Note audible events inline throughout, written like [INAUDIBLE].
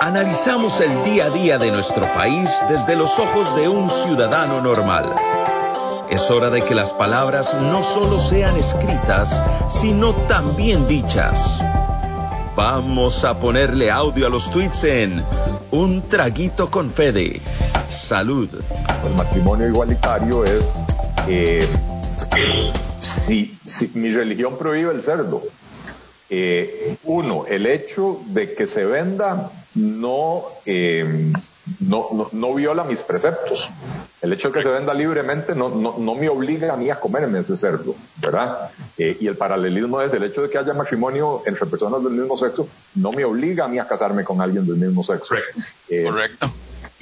Analizamos el día a día de nuestro país desde los ojos de un ciudadano normal. Es hora de que las palabras no solo sean escritas, sino también dichas. Vamos a ponerle audio a los tweets en Un Traguito con Fede. Salud. El matrimonio igualitario es eh, si, si mi religión prohíbe el cerdo. Eh, uno, el hecho de que se venda no, eh, no, no, no, viola mis preceptos. El hecho de que se venda libremente no, no, no me obliga a mí a comerme ese cerdo, ¿verdad? Eh, y el paralelismo es el hecho de que haya matrimonio entre personas del mismo sexo, no me obliga a mí a casarme con alguien del mismo sexo. Eh, Correcto.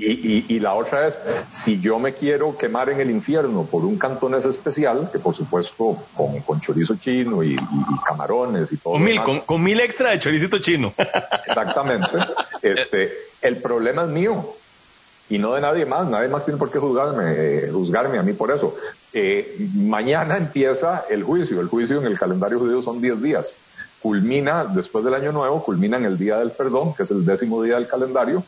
Y, y, y, la otra es, si yo me quiero quemar en el infierno por un cantonés especial, que por supuesto con, con chorizo chino y, y, camarones y todo. Con mil, con, con, mil extra de choricito chino. Exactamente. [LAUGHS] Este, el problema es mío y no de nadie más. Nadie más tiene por qué juzgarme, eh, juzgarme a mí por eso. Eh, mañana empieza el juicio. El juicio en el calendario judío son 10 días. Culmina después del año nuevo, culmina en el día del perdón, que es el décimo día del calendario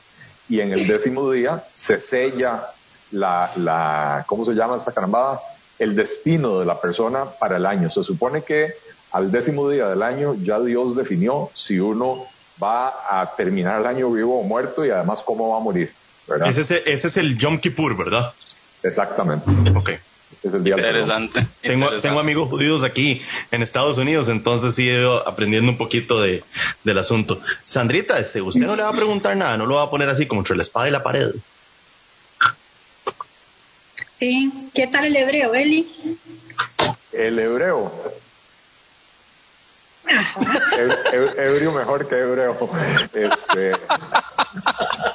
y en el décimo día se sella la, la, ¿cómo se llama esta carambada? El destino de la persona para el año. Se supone que al décimo día del año ya Dios definió si uno va a terminar el año vivo o muerto y además cómo va a morir. ¿verdad? Ese, es, ese es el Yom Kippur, ¿verdad? Exactamente. Ok. Es el día interesante, tengo, interesante. tengo, amigos judíos aquí en Estados Unidos, entonces sí he ido aprendiendo un poquito de, del asunto. Sandrita, este, usted no le va a preguntar nada, no lo va a poner así como entre la espada y la pared. Sí, ¿qué tal el hebreo, Eli? El hebreo. Ebrio mejor que hebreo. Este,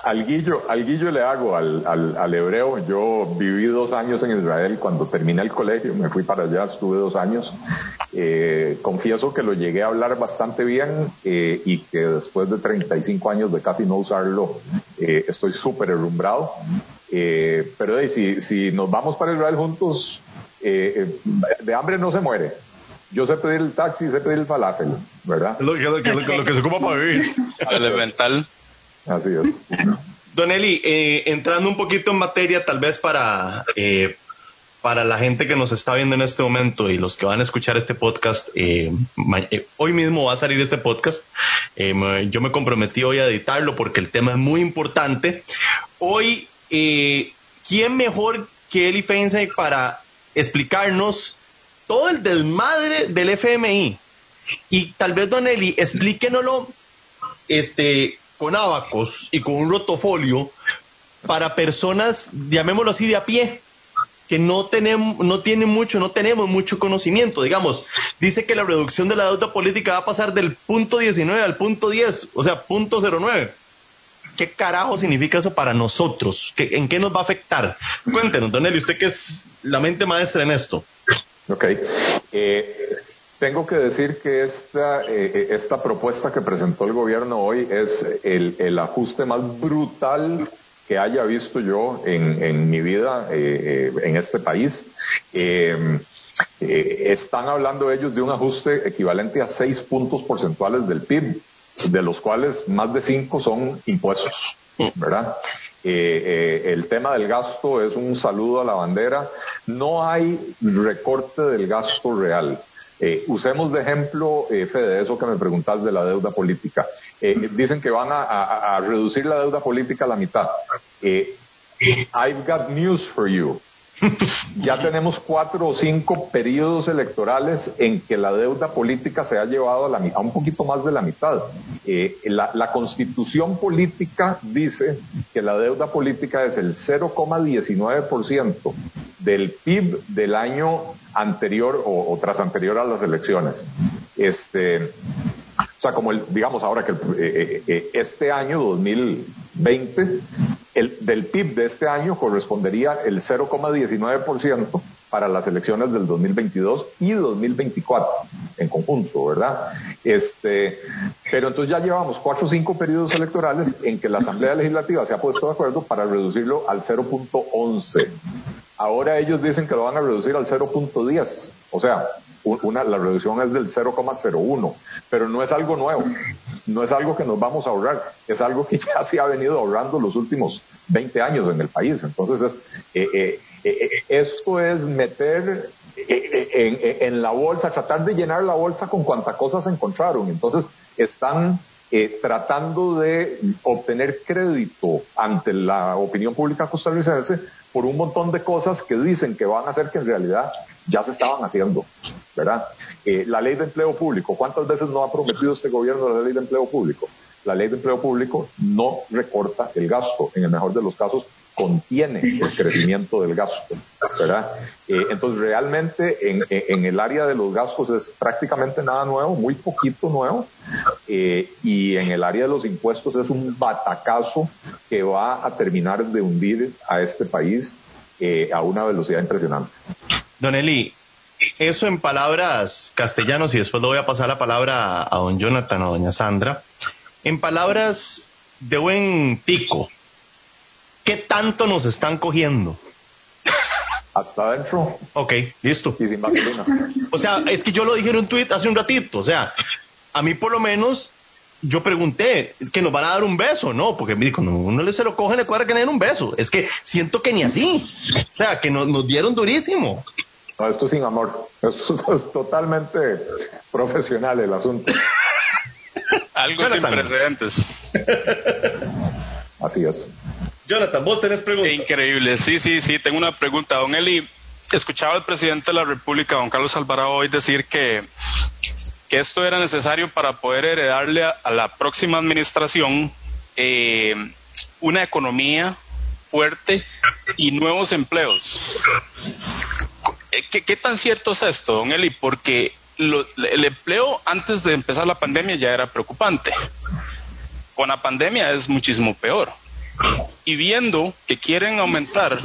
al guillo, al guillo le hago al, al, al, hebreo. Yo viví dos años en Israel. Cuando terminé el colegio, me fui para allá, estuve dos años. Eh, confieso que lo llegué a hablar bastante bien eh, y que después de 35 años de casi no usarlo, eh, estoy súper herrumbrado. pero si, si nos vamos para Israel juntos, de hambre no se muere yo sé pedir el taxi, sé pedir el falafel, ¿verdad? Lo que, lo, que, lo que se ocupa para vivir. [LAUGHS] Elemental. Así es. Don Eli, eh, entrando un poquito en materia, tal vez para, eh, para la gente que nos está viendo en este momento y los que van a escuchar este podcast, eh, hoy mismo va a salir este podcast. yo me comprometí hoy a editarlo porque el tema es muy importante. Hoy, ¿quién mejor que Eli Feinstein para explicarnos todo el desmadre del FMI. Y tal vez, Don Eli, explíquenoslo este, con abacos y con un rotofolio para personas, llamémoslo así, de a pie, que no tenemos, no tienen mucho, no tenemos mucho conocimiento. Digamos, dice que la reducción de la deuda política va a pasar del punto 19 al punto 10, o sea, punto 09. ¿Qué carajo significa eso para nosotros? ¿Qué, ¿En qué nos va a afectar? Cuéntenos, Don Eli, usted que es la mente maestra en esto. Ok. Eh, tengo que decir que esta, eh, esta propuesta que presentó el gobierno hoy es el, el ajuste más brutal que haya visto yo en, en mi vida eh, en este país. Eh, están hablando ellos de un ajuste equivalente a seis puntos porcentuales del PIB, de los cuales más de cinco son impuestos, ¿verdad? Eh, el tema del gasto es un saludo a la bandera. No hay recorte del gasto real. Eh, usemos de ejemplo, eh, Fede, eso que me preguntas de la deuda política. dicen que van a, reducir la deuda política a la mitad. I've got news for you. [LAUGHS] Ya tenemos cuatro o cinco periodos electorales en que la deuda política se ha llevado a, la, a un poquito más de la mitad. Eh, la, constitución política dice que la deuda política es el 0,19% del PIB del año anterior o, o, tras anterior a las elecciones. Este, o sea, como el, digamos ahora que el, eh, eh, este año 2020 el, del PIB de este año correspondería el 0,19% para las elecciones del 2022 y 2024 en conjunto, ¿verdad? Este, pero entonces ya llevamos cuatro o cinco periodos electorales en que la Asamblea Legislativa se ha puesto de acuerdo para reducirlo al 0.11. Ahora ellos dicen que lo van a reducir al 0.10, o sea, una, la reducción es del 0,01, pero no es algo nuevo, no es algo que nos vamos a ahorrar, es algo que [LAUGHS] ya se ha venido ahorrando los últimos 20 años en el país. Entonces, es, eh, eh, eh, esto es meter en, en, la bolsa, tratar de llenar la bolsa con cuantas cosas se encontraron. Entonces, están tratando de obtener crédito ante la opinión pública costarricense por un montón de cosas que dicen que van a hacer que en realidad ya se estaban haciendo, ¿verdad? Eh, la ley de empleo público, ¿cuántas veces no ha prometido este gobierno la ley de empleo público? La ley de empleo público no recorta el gasto, en el mejor de los casos contiene el crecimiento del gasto, ¿verdad? Eh, entonces, realmente en, el área de los gastos es prácticamente nada nuevo, muy poquito nuevo, eh, y en el área de los impuestos es un batacazo que va a terminar de hundir a este país eh, a una velocidad impresionante. Don Eli, eso en palabras castellanos, y después le voy a pasar la palabra a don Jonathan o doña Sandra, en palabras de buen pico, ¿Qué tanto nos están cogiendo? Hasta adentro. Ok, listo. Y sin vaselina. O sea, es que yo lo dije en un tweet hace un ratito. O sea, a mí por lo menos yo pregunté que nos van a dar un beso, ¿no? Porque me dijo, no, uno le se lo coge, le cuadra que le den un beso. Es que siento que ni así. O sea, que nos, nos dieron durísimo. No, esto es sin amor. Esto es totalmente profesional el asunto. Algo sin precedentes. Así es. Jonathan, vos tenés preguntas. Increíble, sí, sí, sí, tengo una pregunta. Don Eli, escuchaba al presidente de la República, don Carlos Alvarado, hoy decir que, que esto era necesario para poder heredarle a, la próxima administración eh, una economía fuerte y nuevos empleos. Eh, ¿Qué, ¿Qué, tan cierto es esto, don Eli? Porque el empleo antes de empezar la pandemia ya era preocupante. Con la pandemia es muchísimo peor y viendo que quieren aumentar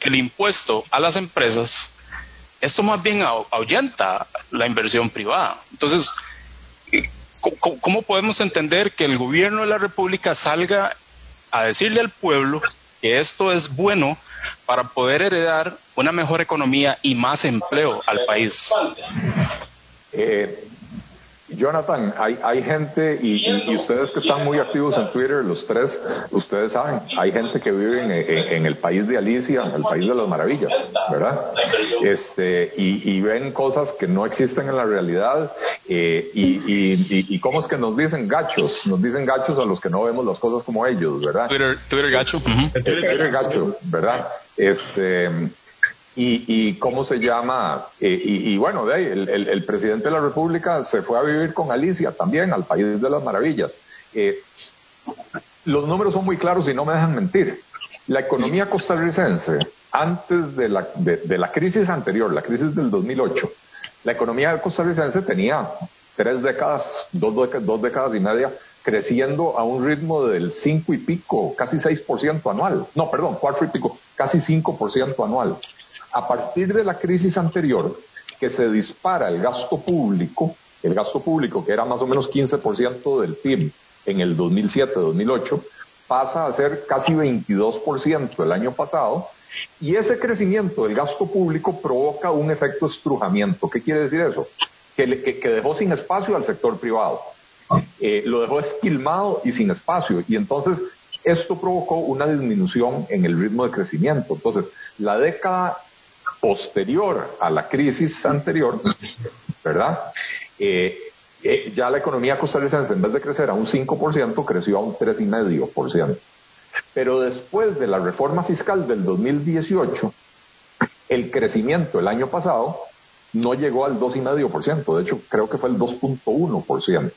el impuesto a las empresas, esto más bien ahuyenta la inversión privada. Entonces, ¿cómo podemos entender que el gobierno de la República salga a decirle al pueblo que esto es bueno para poder heredar una mejor economía y más empleo al país? Eh, Jonathan, hay, hay gente, y, ustedes que están muy activos en Twitter, los tres, ustedes saben, hay gente que vive en, el país de Alicia, el país de las maravillas, ¿verdad? Este, y, ven cosas que no existen en la realidad, eh, y, y, cómo es que nos dicen gachos, nos dicen gachos a los que no vemos las cosas como ellos, ¿verdad? Twitter, Twitter gacho. Twitter gacho, ¿verdad? Este, y, cómo se llama, eh, y, bueno, de ahí, el, presidente de la República se fue a vivir con Alicia también al País de las Maravillas. Eh, los números son muy claros y no me dejan mentir. La economía costarricense, antes de la, de, la crisis anterior, la crisis del 2008, la economía costarricense tenía tres décadas, dos, décadas y media, creciendo a un ritmo del cinco y pico, casi 6% anual. No, perdón, cuatro y pico, casi 5% anual a partir de la crisis anterior, que se dispara el gasto público, el gasto público que era más o menos 15% del PIB en el 2007-2008, pasa a ser casi 22% el año pasado, y ese crecimiento del gasto público provoca un efecto estrujamiento. ¿Qué quiere decir eso? Que, dejó sin espacio al sector privado. Eh, lo dejó esquilmado y sin espacio. Y entonces esto provocó una disminución en el ritmo de crecimiento. Entonces, la década posterior a la crisis anterior, ¿verdad? Eh, eh, ya la economía costarricense, en vez de crecer a un 5%, creció a un 3,5%. Pero después de la reforma fiscal del 2018, el crecimiento el año pasado no llegó al 2,5%, de hecho creo que fue el 2.1%.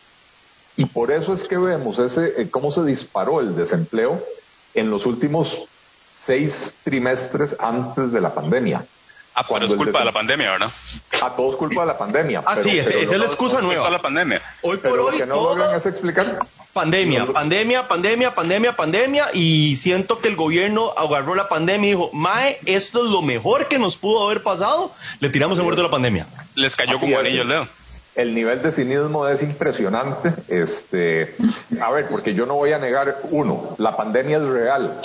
Y por eso es que vemos ese, eh, cómo se disparó el desempleo en los últimos seis trimestres antes de la pandemia. Ah, pero es culpa de la pandemia, ¿verdad? A todos culpa de la pandemia. Ah, sí, esa es la excusa nueva. Culpa de la pandemia. Hoy por hoy, lo que no logran es explicar. Pandemia, pandemia, pandemia, pandemia, pandemia, y siento que el gobierno agarró la pandemia y dijo, Mae, esto es lo mejor que nos pudo haber pasado, le tiramos el muerto de la pandemia. Les cayó como anillo, Leo el nivel de cinismo es impresionante. Este, a ver, porque yo no voy a negar, uno, la pandemia es real.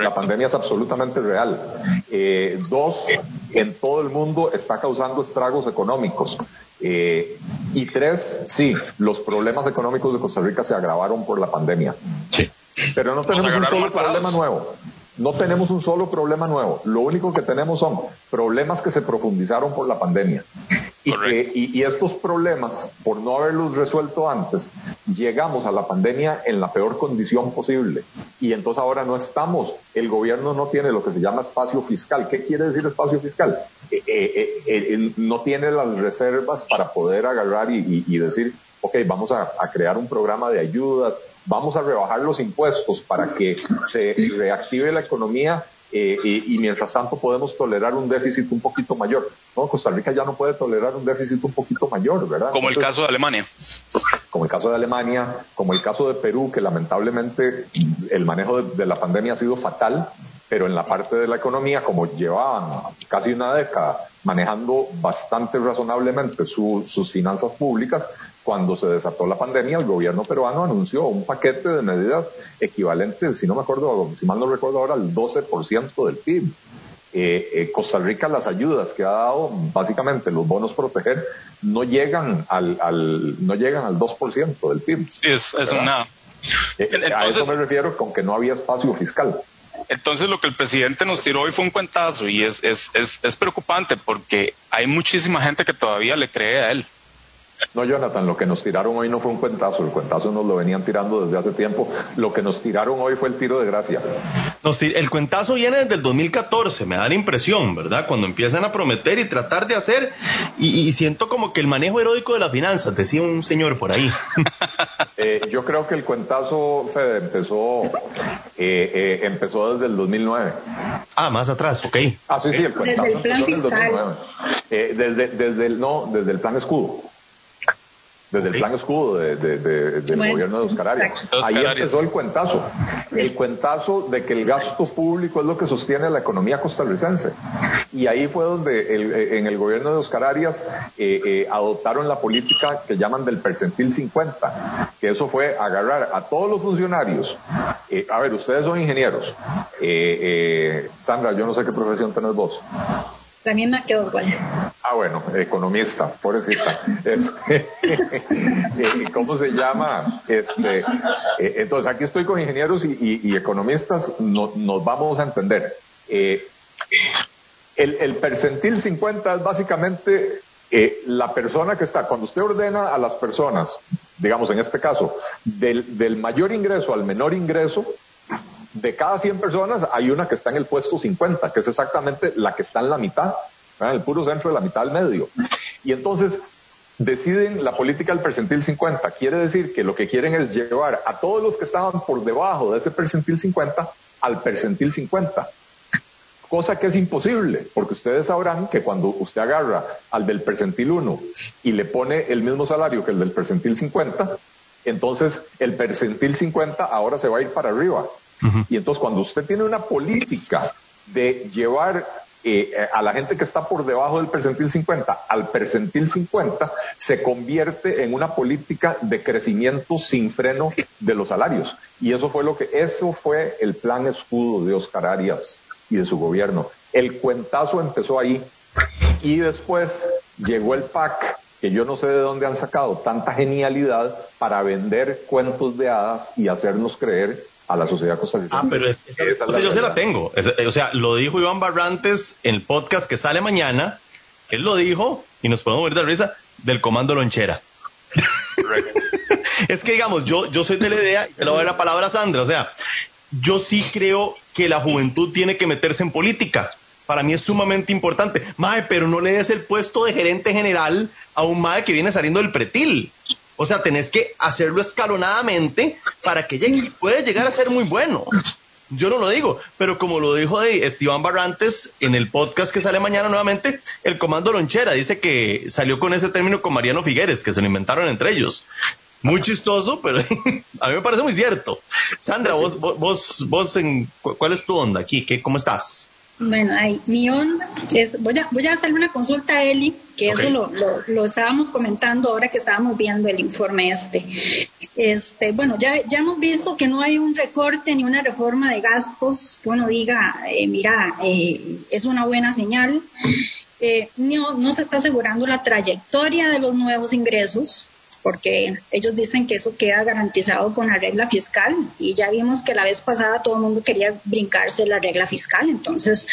La pandemia es absolutamente real. Eh, dos, en todo el mundo está causando estragos económicos. Eh, y tres, sí, los problemas económicos de Costa Rica se agravaron por la pandemia. Sí. Pero no tenemos un solo problema nuevo. No tenemos un solo problema nuevo. Lo único que tenemos son problemas que se profundizaron por la pandemia. Y, estos problemas, por no haberlos resuelto antes, llegamos a la pandemia en la peor condición posible. Y entonces ahora no estamos, el gobierno no tiene lo que se llama espacio fiscal. ¿Qué quiere decir espacio fiscal? Eh, eh, eh, no tiene las reservas para poder agarrar y, decir, ok, vamos a crear un programa de ayudas, vamos a rebajar los impuestos para que se reactive la economía eh, y, mientras tanto podemos tolerar un déficit un poquito mayor. No, Costa Rica ya no puede tolerar un déficit un poquito mayor, ¿verdad? Como el caso de Alemania. Como el caso de Alemania, como el caso de Perú, que lamentablemente el manejo de, la pandemia ha sido fatal, pero en la parte de la economía, como llevaban casi una década manejando bastante razonablemente sus finanzas públicas, cuando se desató la pandemia, el gobierno peruano anunció un paquete de medidas equivalentes, si no me acuerdo, si mal no recuerdo ahora, al 12% del PIB. Eh, eh, Costa Rica las ayudas que ha dado, básicamente los bonos proteger, no llegan al, no llegan al 2% del PIB. Sí, es, es una... Eh, a eso me refiero con que no había espacio fiscal. Entonces lo que el presidente nos tiró hoy fue un cuentazo y es, es, es, es preocupante porque hay muchísima gente que todavía le cree a él. No, Jonathan, lo que nos tiraron hoy no fue un cuentazo, el cuentazo nos lo venían tirando desde hace tiempo. Lo que nos tiraron hoy fue el tiro de gracia. el cuentazo viene desde el 2014, me da la impresión, ¿verdad? Cuando empiezan a prometer y tratar de hacer, y, siento como que el manejo heroico de las finanzas, decía un señor por ahí. [LAUGHS] Eh, yo creo que el cuentazo, Fede, empezó, eh, eh, empezó desde el 2009. Ah, más atrás, ok. Ah, sí, sí, el cuentazo desde el plan empezó en el 2009. desde, desde el, no, desde el plan escudo desde el plan escudo de, del gobierno de Oscar Arias. Ahí empezó el cuentazo. El cuentazo de que el gasto público es lo que sostiene la economía costarricense. Y ahí fue donde eh, en el gobierno de Oscar Arias eh, eh, adoptaron la política que llaman del percentil 50, que eso fue agarrar a todos los funcionarios. a ver, ustedes son ingenieros. Sandra, yo no sé qué profesión tenés vos. También me quedó igual. Ah, bueno, economista, pobrecita. Este, [LAUGHS] eh, ¿Cómo se llama? Este, eh, entonces, aquí estoy con ingenieros y, economistas, nos vamos a entender. Eh, el, percentil 50 es básicamente la persona que está, cuando usted ordena a las personas, digamos en este caso, del, del mayor ingreso al menor ingreso, de cada 100 personas hay una que está en el puesto 50, que es exactamente la que está en la mitad, en el puro centro de la mitad del medio. Y entonces deciden la política del percentil 50. Quiere decir que lo que quieren es llevar a todos los que estaban por debajo de ese percentil 50 al percentil 50. Cosa que es imposible, porque ustedes sabrán que cuando usted agarra al del percentil 1 y le pone el mismo salario que el del percentil 50, entonces el percentil 50 ahora se va a ir para arriba y entonces cuando usted tiene una política de llevar eh, a la gente que está por debajo del percentil 50 al percentil 50, se convierte en una política de crecimiento sin freno de los salarios. Y eso fue lo que, eso fue el plan escudo de Oscar Arias y de su gobierno. El cuentazo empezó ahí y después llegó el PAC que yo no sé de dónde han sacado tanta genialidad para vender cuentos de hadas y hacernos creer a la sociedad costarricense. Ah, pero es, yo se la tengo. o sea, lo dijo Iván Barrantes en el podcast que sale mañana. Él lo dijo y nos podemos ver de risa del comando lonchera. [LAUGHS] es que digamos, yo, yo soy de la idea, y te lo voy a dar la palabra a Sandra, o sea, yo sí creo que la juventud tiene que meterse en política. Para mí es sumamente importante. Mae, pero no le des el puesto de gerente general a un Mae que viene saliendo del pretil. O sea, tenés que hacerlo escalonadamente para que llegue. Puede llegar a ser muy bueno. Yo no lo digo, pero como lo dijo de Esteban Barrantes en el podcast que sale mañana nuevamente, el Comando Lonchera dice que salió con ese término con Mariano Figueres, que se lo inventaron entre ellos. Muy chistoso, pero [LAUGHS] a mí me parece muy cierto. Sandra, vos, vos, vos, en, ¿cuál es tu onda aquí? ¿Qué, ¿Cómo estás? Bueno, ahí, mi onda es, voy a, voy a hacerle una consulta a Eli, que eso lo, lo, lo, estábamos comentando ahora que estábamos viendo el informe este. Este, bueno, ya, ya hemos visto que no hay un recorte ni una reforma de gastos que uno diga, eh, mira, eh, es una buena señal. Eh, no, no se está asegurando la trayectoria de los nuevos ingresos, porque ellos dicen que eso queda garantizado con la regla fiscal y ya vimos que la vez pasada todo el mundo quería brincarse la regla fiscal. Entonces,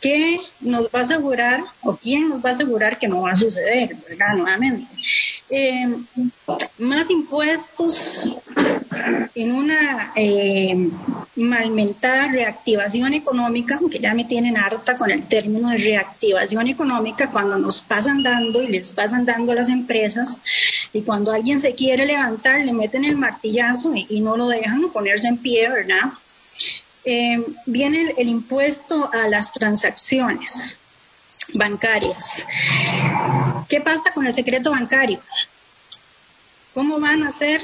¿qué nos va a asegurar o quién nos va a asegurar que no va a suceder, verdad? Nuevamente. Eh, más impuestos en una eh, malmentada reactivación económica, aunque ya me tienen harta con el término de reactivación económica, cuando nos pasan dando y les pasan dando a las empresas, y cuando alguien se quiere levantar, le meten el martillazo y, no lo dejan ponerse en pie, ¿verdad? Eh, viene el, el impuesto a las transacciones bancarias. ¿Qué pasa con el secreto bancario? ¿Cómo van a hacer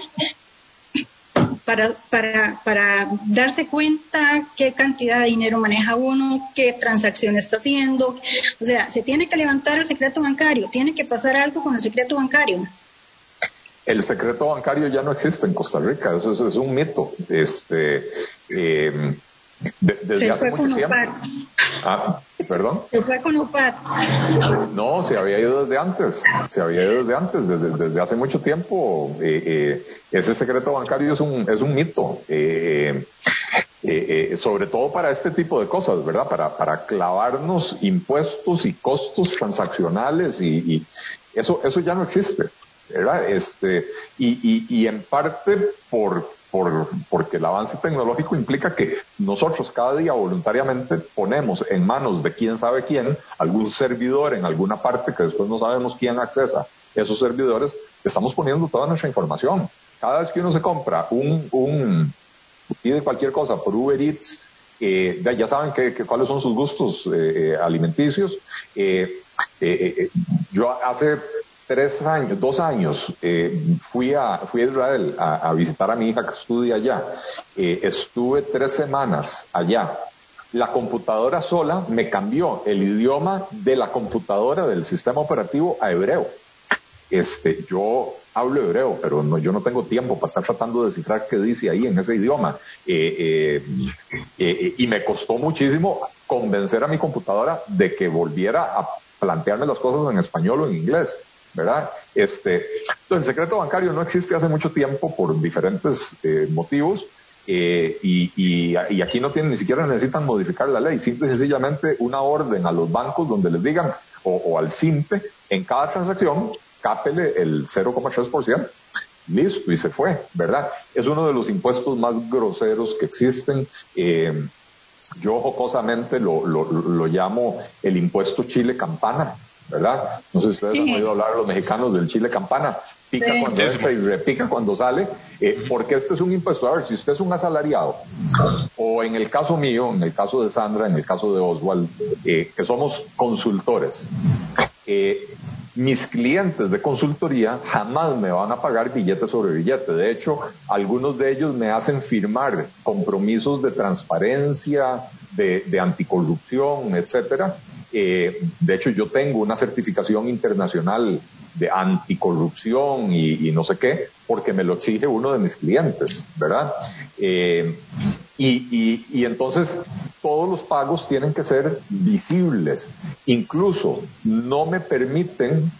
para, para, para darse cuenta qué cantidad de dinero maneja uno, qué transacción está haciendo. O sea, se tiene que levantar el secreto bancario, tiene que pasar algo con el secreto bancario. El secreto bancario ya no existe en Costa Rica, eso es, un mito. Este, eh, desde hace mucho tiempo. Ah, perdón. Se fue con UPAD. No, se había ido desde antes. Se había ido desde antes, desde, desde hace mucho tiempo. Eh, eh, ese secreto bancario es un, es un mito. Eh, sobre todo para este tipo de cosas, ¿verdad? Para, para clavarnos impuestos y costos transaccionales y, y eso, eso ya no existe, ¿verdad? Este, y, y, y en parte por, por, porque el avance tecnológico implica que nosotros cada día voluntariamente ponemos en manos de quién sabe quién algún servidor en alguna parte que después no sabemos quién accesa esos servidores, estamos poniendo toda nuestra información. Cada vez que uno se compra un, un pide cualquier cosa por Uber Eats, eh, ya saben que, cuáles son sus gustos eh, eh alimenticios. Eh, yo hace tres años, dos años, eh, fui, a, fui a Israel a, visitar a mi hija que estudia allá. Eh, estuve tres semanas allá. La computadora sola me cambió el idioma de la computadora del sistema operativo a hebreo. Este, yo hablo hebreo, pero yo no tengo tiempo para estar tratando de descifrar qué dice ahí en ese idioma. Eh, y me costó muchísimo convencer a mi computadora de que volviera a plantearme las cosas en español o en inglés. ¿Verdad? Este, el secreto bancario no existe hace mucho tiempo por diferentes eh, motivos. Eh, y, y, aquí no tienen, ni siquiera necesitan modificar la ley, simple y sencillamente una orden a los bancos donde les digan, o, al CIMPE, en cada transacción, cápele el 0,3%. Listo, y se fue, ¿verdad? Es uno de los impuestos más groseros que existen. Eh, yo jocosamente lo, lo, llamo el impuesto Chile Campana, ¿verdad? No sé si ustedes han oído hablar los mexicanos del chile campana. Pica cuando entra y repica cuando sale, eh, porque este es un impuesto. A ver, si usted es un asalariado, o en el caso mío, en el caso de Sandra, en el caso de Oswald, eh, que somos consultores, eh, mis clientes de consultoría jamás me van a pagar billete sobre billete. De hecho, algunos de ellos me hacen firmar compromisos de transparencia, de, de anticorrupción, etcétera, eh, de hecho, yo tengo una certificación internacional de anticorrupción y, no sé qué, porque me lo exige uno de mis clientes, ¿verdad? Eh, y, entonces todos los pagos tienen que ser visibles. Incluso no me permiten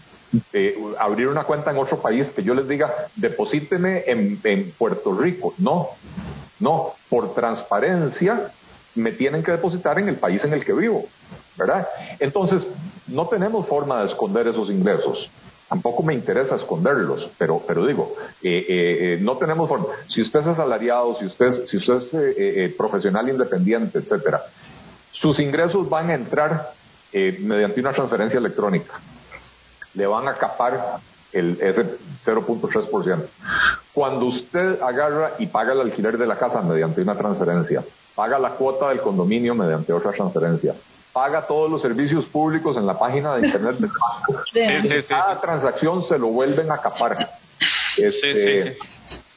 eh, abrir una cuenta en otro país que yo les diga, deposíteme en, en Puerto Rico. No, no, por transparencia me tienen que depositar en el país en el que vivo. ¿Verdad? Entonces, no tenemos forma de esconder esos ingresos. Tampoco me interesa esconderlos, pero, pero digo, eh, eh, eh, no tenemos forma. Si usted es asalariado, si usted, si usted es profesional independiente, etcétera, sus ingresos van a entrar mediante una transferencia electrónica. Le van a capar el, ese 0.3%. Cuando usted agarra y paga el alquiler de la casa mediante una transferencia, paga la cuota del condominio mediante otra transferencia, paga todos los servicios públicos en la página de internet del banco. [LAUGHS] Cada transacción se lo vuelven a capar. Este,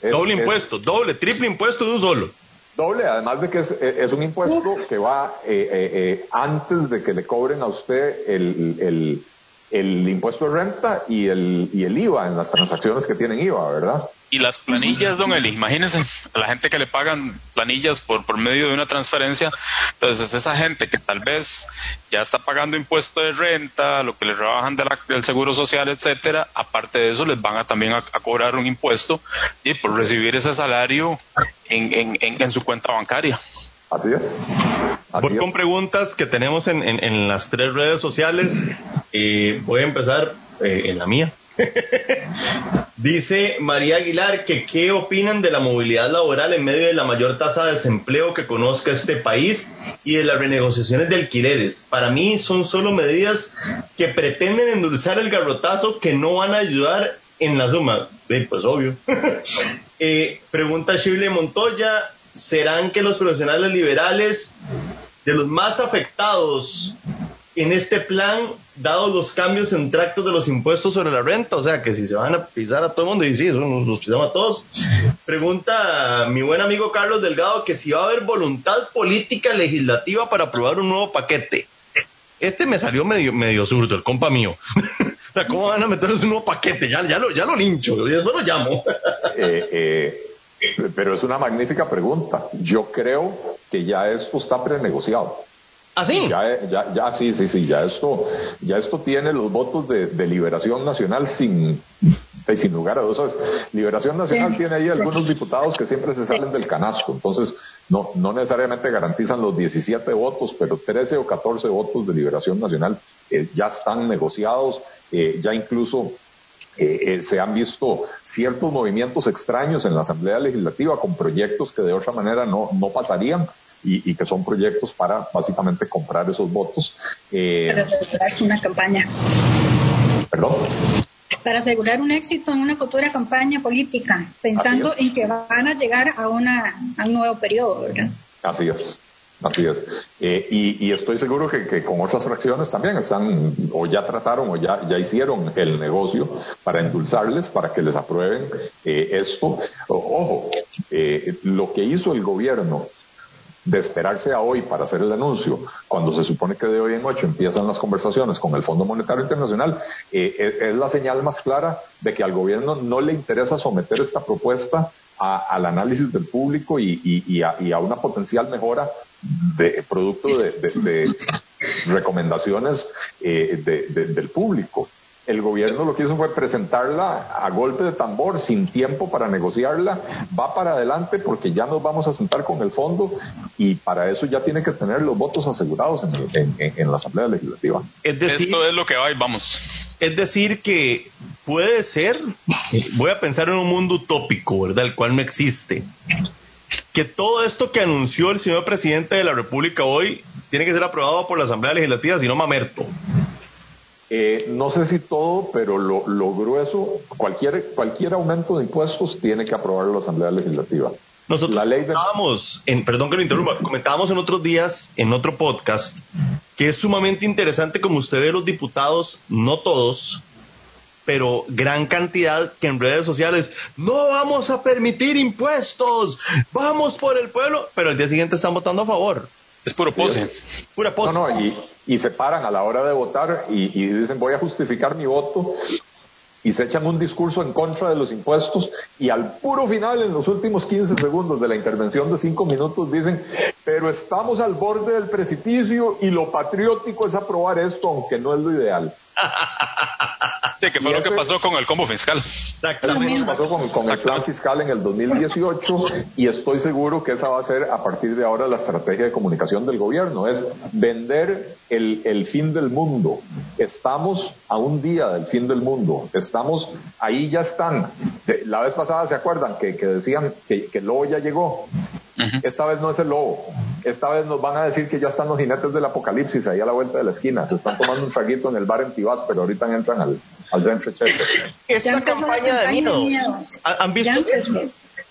doble impuesto, doble, triple impuesto de un solo. Doble, además de que es, es un impuesto que va eh, eh, eh, antes de que le cobren a usted el, el, el impuesto de renta y el, y el IVA en las transacciones que tienen IVA, ¿verdad? Y las planillas, don Eli, imagínense, a la gente que le pagan planillas por, por medio de una transferencia, entonces esa gente que tal vez ya está pagando impuesto de renta, lo que le rebajan del seguro social, etcétera, aparte de eso les van a también a, cobrar un impuesto y por recibir ese salario en, en, en, su cuenta bancaria. Así es. voy con preguntas que tenemos en, en, las tres redes sociales. voy a empezar eh, en la mía. [LAUGHS] Dice María Aguilar que qué opinan de la movilidad laboral en medio de la mayor tasa de desempleo que conozca este país y de las renegociaciones de alquileres. Para mí son solo medidas que pretenden endulzar el garrotazo que no van a ayudar en la suma. pues obvio. [LAUGHS] Eh, pregunta Shirley Montoya, ¿serán que los profesionales liberales de los más afectados en este plan, dados los cambios en tractos de los impuestos sobre la renta, o sea que si se van a pisar a todo el mundo, y sí, eso pisamos a todos. Pregunta mi buen amigo Carlos Delgado que si va a haber voluntad política legislativa para aprobar un nuevo paquete. Este me salió medio, medio zurdo, el compa mío. [LAUGHS] ¿cómo van a meternos un nuevo paquete? Ya, ya, lo, ya lo lincho, y después lo llamo. Eh, eh, pero es una magnífica pregunta. Yo creo que ya esto está prenegociado. ¿Ah, sí? Ya, ya, ya, sí, sí, sí, ya esto, ya esto tiene los votos de, Liberación Nacional sin, sin lugar a dudas. Liberación Nacional tiene ahí algunos diputados que siempre se salen del canasto, entonces no, no necesariamente garantizan los 17 votos, pero 13 o 14 votos de Liberación Nacional eh, ya están negociados, eh, ya incluso eh, se han visto ciertos movimientos extraños en la Asamblea Legislativa con proyectos que de otra manera no, no pasarían y, que son proyectos para básicamente comprar esos votos. Eh, para asegurarse una campaña. Perdón. Para asegurar un éxito en una futura campaña política, pensando en que van a llegar a, una, a un nuevo periodo, ¿verdad? Así es. Así es. Eh, y, estoy seguro que, con otras fracciones también están, o ya trataron, o ya, ya hicieron el negocio para endulzarles, para que les aprueben eh, esto. ojo, lo que hizo el gobierno de esperarse a hoy para hacer el anuncio, cuando se supone que de hoy en ocho empiezan las conversaciones con el Fondo Monetario Internacional, eh, es, la señal más clara de que al gobierno no le interesa someter esta propuesta al análisis del público y, a, una potencial mejora de producto de, recomendaciones eh, del público el gobierno lo que hizo fue presentarla a golpe de tambor, sin tiempo para negociarla, va para adelante porque ya nos vamos a sentar con el fondo y para eso ya tiene que tener los votos asegurados en, la Asamblea Legislativa. Es decir, Esto es lo que va y vamos. Es decir, que puede ser, voy a pensar en un mundo utópico, ¿verdad? El cual no existe. Que todo esto que anunció el señor presidente de la República hoy tiene que ser aprobado por la Asamblea Legislativa, si no mamerto. Eh, no sé si todo, pero lo, grueso, cualquier, cualquier aumento de impuestos tiene que aprobar la Asamblea Legislativa. Nosotros la ley comentábamos, en, perdón que lo interrumpa, comentábamos en otros días, en otro podcast, que es sumamente interesante como usted ve los diputados, no todos, pero gran cantidad que en redes sociales, no vamos a permitir impuestos, vamos por el pueblo, pero al día siguiente están votando a favor. Es puro pose. Pura pose. No, no, y, y, se paran a la hora de votar y, y dicen voy a justificar mi voto y se echan un discurso en contra de los impuestos y al puro final, en los últimos 15 segundos de la intervención de cinco minutos, dicen, pero estamos al borde del precipicio y lo patriótico es aprobar esto, aunque no es lo ideal. [LAUGHS] Sí, que fue lo que pasó con el combo fiscal. Exactamente. Lo que pasó con, el plan fiscal en el 2018 y estoy seguro que esa va a ser a partir de ahora la estrategia de comunicación del gobierno, es vender el, el fin del mundo. Estamos a un día del fin del mundo, estamos, ahí ya están. La vez pasada se acuerdan que, que decían que, que el lobo ya llegó. Esta vez no es el lobo. Esta vez nos van a decir que ya están los jinetes del apocalipsis ahí a la vuelta de la esquina. Se están tomando un traguito en el bar en Tibás, pero ahorita entran al, al centro Esta campaña de miedo. ¿Han visto?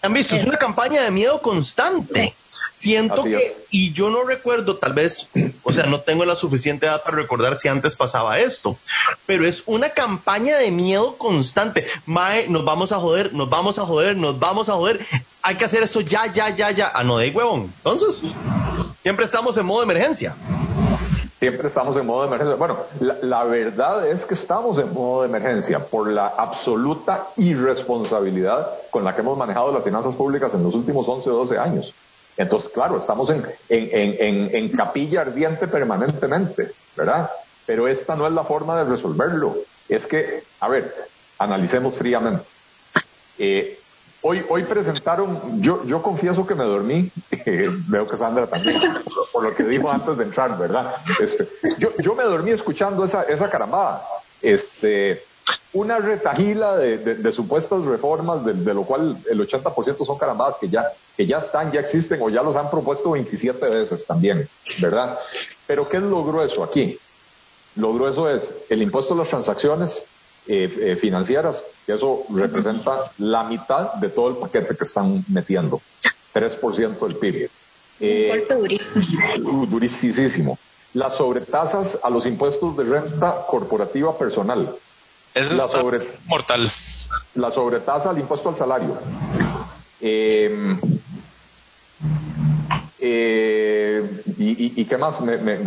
Han visto, es una campaña de miedo constante. Siento que, y yo no recuerdo, tal vez, [CLEARS THROAT] o sea, no tengo la suficiente edad para recordar si antes pasaba esto, pero es una campaña de miedo constante. Mae, nos vamos a joder, nos vamos a joder, nos vamos a joder. Hay que hacer esto ya, ya, ya, ya. Ah, no de huevón. Entonces, siempre estamos en modo de emergencia. Siempre estamos en modo de emergencia. Bueno, la, verdad es que estamos en modo de emergencia por la absoluta irresponsabilidad con la que hemos manejado las finanzas públicas en los últimos 11 o 12 años. Entonces, claro, estamos en, en, capilla ardiente permanentemente, ¿verdad? Pero esta no es la forma de resolverlo. Es que, a ver, analicemos fríamente. Eh, Hoy, hoy presentaron, yo, yo confieso que me dormí, [LAUGHS] veo que Sandra también, por lo que dijo antes de entrar, ¿verdad? Este, yo, yo me dormí escuchando esa, esa carambada. Este, una retajila de, de, supuestas reformas, de, de, lo cual el 80% son carambadas que ya, que ya están, ya existen o ya los han propuesto 27 veces también, ¿verdad? Pero ¿qué es lo grueso aquí? Lo grueso es el impuesto a las transacciones eh, eh, financieras, que eso representa la mitad de todo el paquete que están metiendo, 3% del PIB. Eh, un golpe durísimo. Durísimo. Las sobretasas a los impuestos de renta corporativa personal. es la sobre, mortal. La sobretasa al impuesto al salario. Em, y, qué más?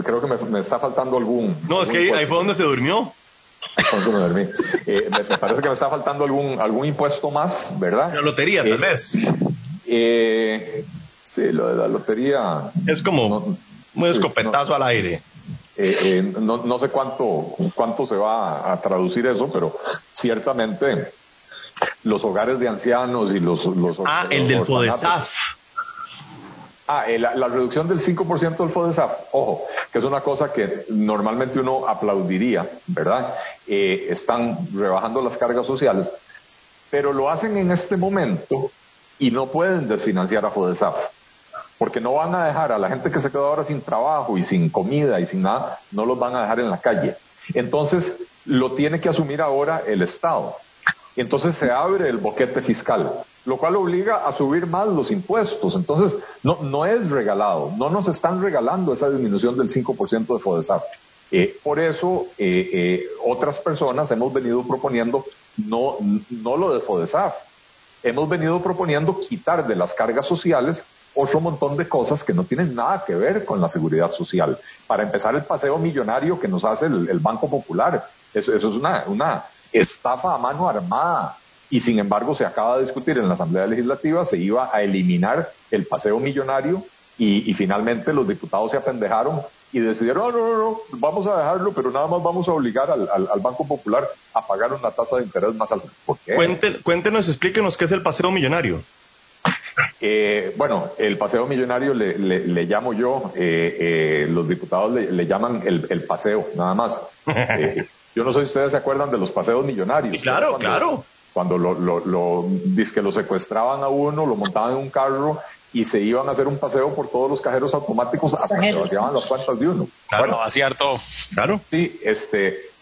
creo que me, está faltando algún. No, es que ahí fue donde se durmió. Eh, me, parece que me está faltando algún, algún impuesto más, ¿verdad? La lotería, tal eh, vez. Eh, sí, lo de la lotería. Es como un escopetazo al aire. no, sé cuánto, cuánto se va a, traducir eso, pero ciertamente los hogares de ancianos y los... los ah, el del FODESAF. Ah, la, la, reducción del 5% del FODESAF, ojo, que es una cosa que normalmente uno aplaudiría, ¿verdad? Eh, están rebajando las cargas sociales, pero lo hacen en este momento y no pueden desfinanciar a FODESAF, porque no van a dejar a la gente que se quedó ahora sin trabajo y sin comida y sin nada, no los van a dejar en la calle. Entonces, lo tiene que asumir ahora el Estado. Entonces se abre el boquete fiscal, lo cual obliga a subir más los impuestos. Entonces, no, no es regalado, no nos están regalando esa disminución del 5% de FODESAF. Eh, por eso, eh, eh, otras personas hemos venido proponiendo no, no lo de FODESAF, hemos venido proponiendo quitar de las cargas sociales otro montón de cosas que no tienen nada que ver con la seguridad social. Para empezar, el paseo millonario que nos hace el, Banco Popular. Eso, eso es una, una estafa a mano armada. Y sin embargo, se acaba de discutir en la Asamblea Legislativa, se iba a eliminar el paseo millonario y, finalmente los diputados se apendejaron y decidieron, no, no, no, vamos a dejarlo, pero nada más vamos a obligar al, al, Banco Popular a pagar una tasa de interés más alta. ¿Por cuéntenos, explíquenos qué es el paseo millonario. Eh, bueno, el paseo millonario le, le, llamo yo, eh, eh, los diputados le, le llaman el, el, paseo, nada más. [LAUGHS] Eh, yo no sé si ustedes se acuerdan de los paseos millonarios. claro, claro. Cuando lo, lo, lo, que lo secuestraban a uno, lo montaban en un carro y se iban a hacer un paseo por todos los cajeros automáticos hasta que vaciaban las cuentas de uno. Claro, bueno, cierto. Claro. Sí, este,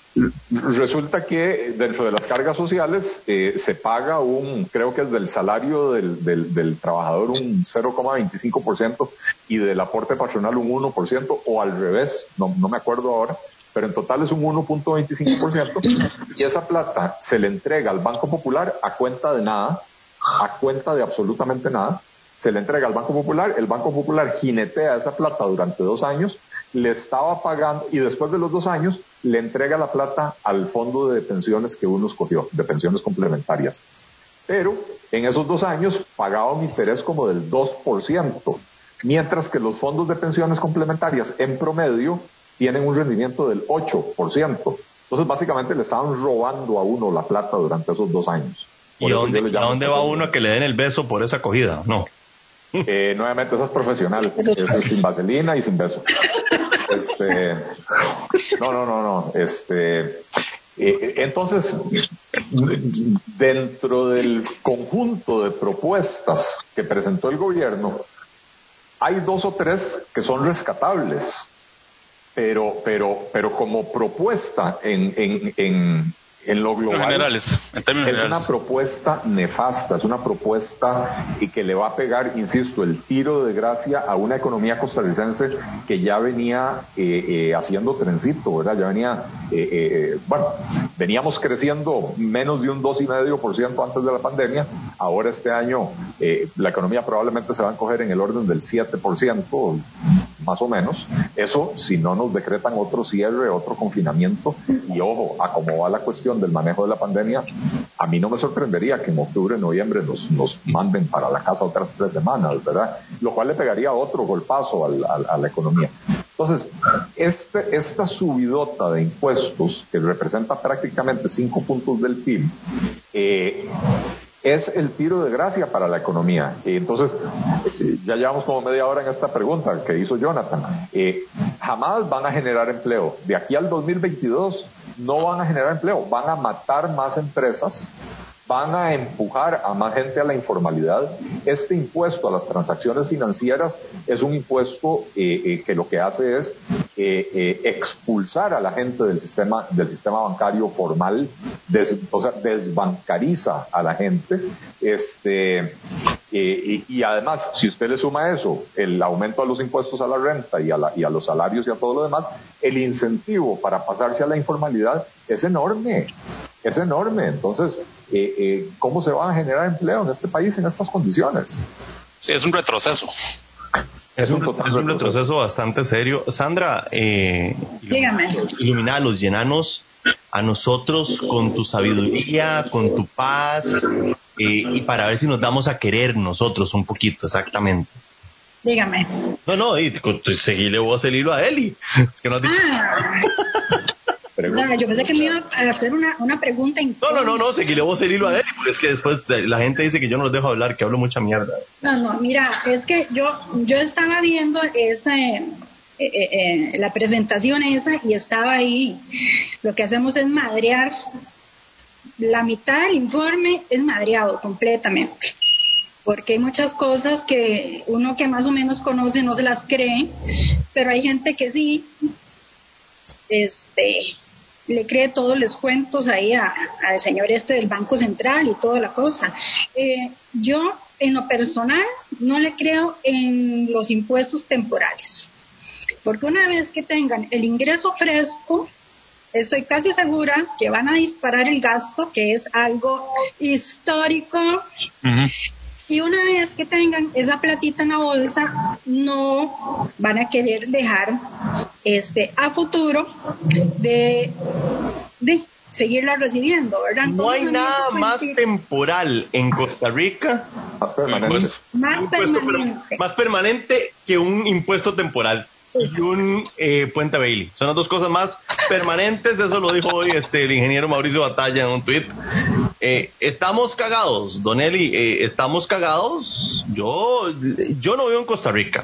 resulta que dentro de las cargas sociales eh, se paga un, creo que es del salario del, del, del trabajador un 0,25% y del aporte patronal un 1% o al revés, no, no me acuerdo ahora, pero en total es un 1.25% [LAUGHS] y esa plata se le entrega al Banco Popular a cuenta de nada, a cuenta de absolutamente nada, se le entrega al Banco Popular, el Banco Popular jinetea esa plata durante dos años, le estaba pagando y después de los dos años le entrega la plata al fondo de pensiones que uno escogió, de pensiones complementarias. Pero en esos dos años pagaba un interés como del 2%, mientras que los fondos de pensiones complementarias en promedio tienen un rendimiento del 8%. Entonces, básicamente le estaban robando a uno la plata durante esos dos años. ¿Y dónde, a dónde va uno a que le den el beso por esa acogida? No. Eh, nuevamente, esa es profesional. [LAUGHS] es sin vaselina y sin beso. Este, no, no, no, no. Este, eh, entonces, dentro del conjunto de propuestas que presentó el gobierno, hay dos o tres que son rescatables pero, pero, pero como propuesta en, en, en, en lo global. Generales, en términos es una propuesta nefasta, es una propuesta y que le va a pegar, insisto, el tiro de gracia a una economía costarricense que ya venía eh, eh, haciendo trencito, ¿verdad? Ya venía, eh, bueno, veníamos creciendo menos de un 2,5% antes de la pandemia. Ahora este año la economía probablemente se va a encoger en el orden del 7%, más o menos. Eso si no nos decretan otro cierre, otro confinamiento. Y ojo, a cómo va la cuestión del manejo de la pandemia, a mí no me sorprendería que en octubre, noviembre nos, nos manden para la casa otras tres semanas, ¿verdad? Lo cual le pegaría otro golpazo a la economía. Entonces, este, esta subidota de impuestos, que representa prácticamente cinco puntos del PIB, eh, es el tiro de gracia para la economía. Entonces, eh, ya llevamos como media hora en esta pregunta que hizo Jonathan. Eh, jamás van a generar empleo. De aquí al 2022 no van a generar empleo, van a matar más empresas van a empujar a más gente a la informalidad. Este impuesto a las transacciones financieras es un impuesto eh, eh, que lo que hace es eh, expulsar a la gente del sistema, del sistema bancario formal, o sea, desbancariza a la gente. Este, y, además, si usted le suma a eso, el aumento de los impuestos a la renta y a, y a los salarios y a todo lo demás, el incentivo para pasarse a la informalidad es enorme es enorme. Entonces, eh, eh, ¿cómo se va a generar empleo en este país en estas condiciones? Sí, es un retroceso. Es un, retroceso. bastante serio. Sandra, eh, los llenanos a nosotros con tu sabiduría, con tu paz, eh, y para ver si nos damos a querer nosotros un poquito, exactamente. Dígame. No, no, y seguirle vos el hilo a Eli. Es que no has dicho. Ah. [LAUGHS] yo pensé que me iba a hacer una, una pregunta. No, no, no, no, seguiré vos el hilo a él, porque es que después la gente dice que yo no los dejo hablar, que hablo mucha mierda. No, no, mira, es que yo, yo estaba viendo esa, eh, eh, eh, la presentación esa y estaba ahí. Lo que hacemos es madrear. La mitad del informe es madreado completamente porque hay muchas cosas que uno que más o menos conoce no se las cree, pero hay gente que sí, este, le cree todos los cuentos ahí al señor este del Banco Central y toda la cosa. Eh, yo, en lo personal, no le creo en los impuestos temporales, porque una vez que tengan el ingreso fresco, estoy casi segura que van a disparar el gasto, que es algo histórico. Y una vez que tengan esa platita en la bolsa, no van a querer dejar este a futuro de, de seguirla recibiendo, ¿verdad? no hay nada más temporal en Costa Rica. Más permanente. Más permanente. Más permanente que un impuesto temporal y un eh, puente Bailey. Son las dos cosas más permanentes. Eso lo dijo hoy este, el ingeniero Mauricio Batalla en un tweet. Eh, estamos cagados, Don Eli, eh, estamos cagados. Yo, yo no vivo en Costa Rica.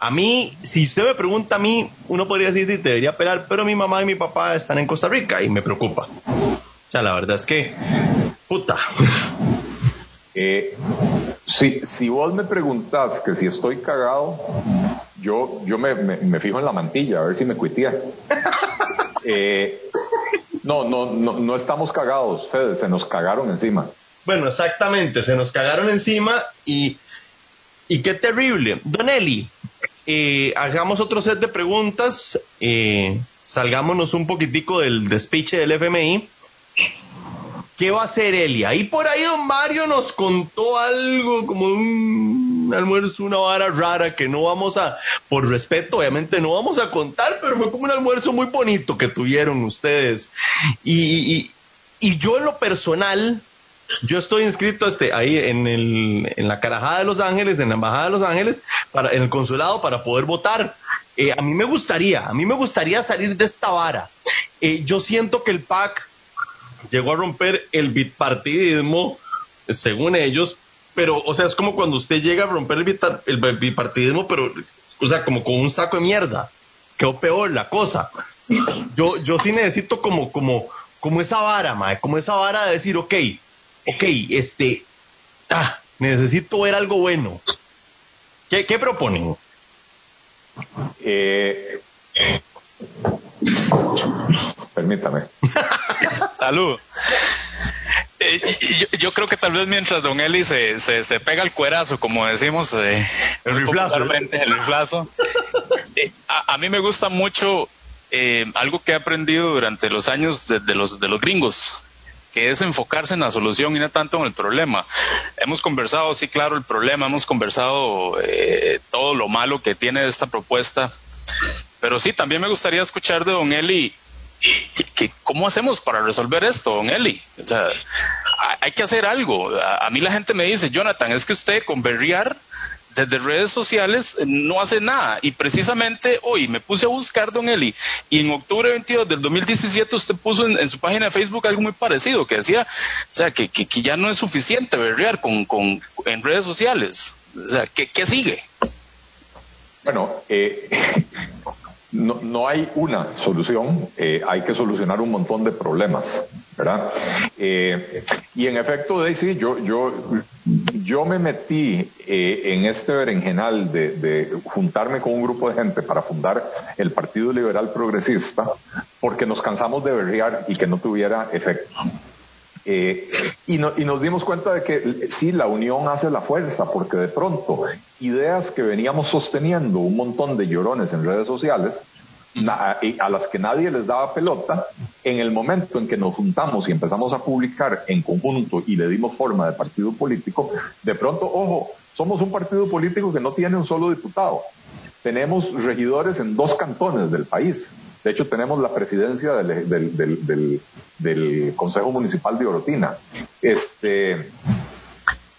A mí, si usted me pregunta a mí, uno podría decir que debería apelar, pero mi mamá y mi papá están en Costa Rica y me preocupa. O sea, la verdad es que, puta. Eh, si, si vos me preguntás que si estoy cagado, yo, yo me, me, fijo en la mantilla a ver si me cuitía. [LAUGHS] Eh, no, no, no, no estamos cagados, Fede, se nos cagaron encima. Bueno, exactamente, se nos cagaron encima y, y qué terrible. Don Eli, eh, hagamos otro set de preguntas, eh, salgámonos un poquitico del despiche del FMI ¿Qué va a hacer Elia? Y por ahí don Mario nos contó algo como un almuerzo, una vara rara que no vamos a, por respeto, obviamente no vamos a contar, pero fue como un almuerzo muy bonito que tuvieron ustedes. Y, yo en lo personal, yo estoy inscrito este, ahí en, el, en la Carajada de Los Ángeles, en la Embajada de Los Ángeles, para, en el consulado para poder votar. Eh, a mí me gustaría, a mí me gustaría salir de esta vara. Eh, yo siento que el PAC llegó a romper el bipartidismo, según ellos, pero, o sea, es como cuando usted llega a romper el, bipartidismo, pero, o sea, como con un saco de mierda. Quedó peor la cosa. Yo, yo sí necesito como, como, como esa vara, mae, como esa vara de decir, ok, ok, este, ah, necesito ver algo bueno. ¿Qué, qué proponen? Eh, Permítame. [LAUGHS] Salud. Eh, yo, creo que tal vez mientras Don Eli se, se, pega el cuerazo, como decimos eh, el riflazo, el riflazo eh, a, mí me gusta mucho algo que he aprendido durante los años de, los, de los gringos, que es enfocarse en la solución y no tanto en el problema. Hemos conversado, sí, claro, el problema, hemos conversado todo lo malo que tiene esta propuesta, pero sí, también me gustaría escuchar de Don Eli cómo hacemos para resolver esto, don Eli? O sea, hay que hacer algo. A, mí la gente me dice, Jonathan, es que usted con berriar desde redes sociales no hace nada. Y precisamente hoy me puse a buscar, don Eli, y en octubre 22 del 2017 usted puso en, su página de Facebook algo muy parecido, que decía, o sea, que, ya no es suficiente berrear con, con, en redes sociales. O sea, ¿qué, qué sigue? Bueno, eh, [LAUGHS] no, no hay una solución, eh, hay que solucionar un montón de problemas, ¿verdad? Eh, y en efecto, Daisy, yo, yo, yo me metí eh, en este berenjenal de, de, juntarme con un grupo de gente para fundar el Partido Liberal Progresista porque nos cansamos de berrear y que no tuviera efecto. Eh, y, nos dimos cuenta de que sí, la unión hace la fuerza, porque de pronto ideas que veníamos sosteniendo un montón de llorones en redes sociales, a las que nadie les daba pelota, en el momento en que nos juntamos y empezamos a publicar en conjunto y le dimos forma de partido político, de pronto, ojo, somos un partido político que no tiene un solo diputado. Tenemos regidores en dos cantones del país. De hecho, tenemos la presidencia del, Consejo Municipal de Orotina. Este,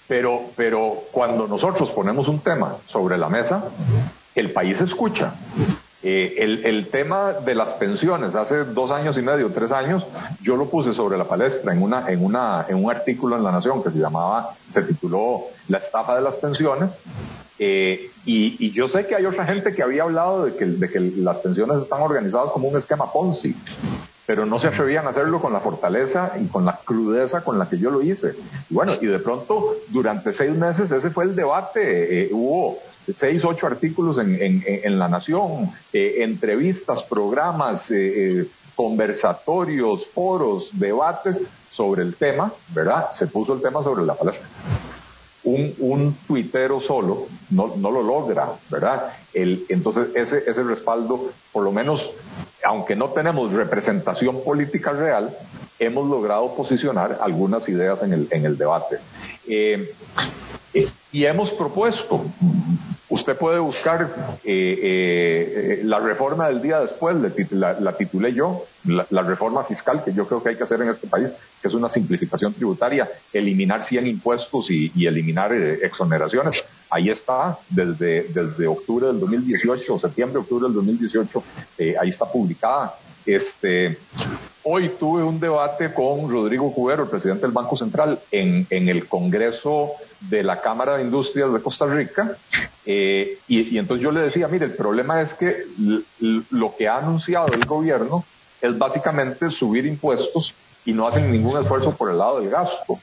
pero, pero cuando nosotros ponemos un tema sobre la mesa, el país escucha. Eh, el, tema de las pensiones, hace dos años y medio, tres años, yo lo puse sobre la palestra en, una, en, una, en un artículo en La Nación que se llamaba, se tituló La estafa de las pensiones. Eh, y, yo sé que hay otra gente que había hablado de que, de que las pensiones están organizadas como un esquema Ponzi, pero no se atrevían a hacerlo con la fortaleza y con la crudeza con la que yo lo hice. Y bueno, y de pronto, durante seis meses, ese fue el debate. Eh, hubo seis, ocho artículos en, en, en La Nación, eh, entrevistas, programas, eh, eh, conversatorios, foros, debates sobre el tema, ¿verdad? Se puso el tema sobre la palabra. Un, un tuitero solo no, no lo logra, ¿verdad? El, entonces, ese, ese respaldo, por lo menos, aunque no tenemos representación política real, hemos logrado posicionar algunas ideas en el, en el debate. Y hemos propuesto, usted puede buscar eh, eh, la reforma del día después, la, titulé yo, la, reforma fiscal que yo creo que hay que hacer en este país, que es una simplificación tributaria, eliminar 100 impuestos y, eliminar eh, exoneraciones. Ahí está, desde, desde octubre del 2018, o septiembre, octubre del 2018, ahí está publicada. Este, hoy tuve un debate con Rodrigo Cubero, el presidente del Banco Central, en, el Congreso de la Cámara de Industrias de Costa Rica. Eh, y, entonces yo le decía, mire, el problema es que lo que ha anunciado el gobierno es básicamente subir impuestos y no hacen ningún esfuerzo por el lado del gasto.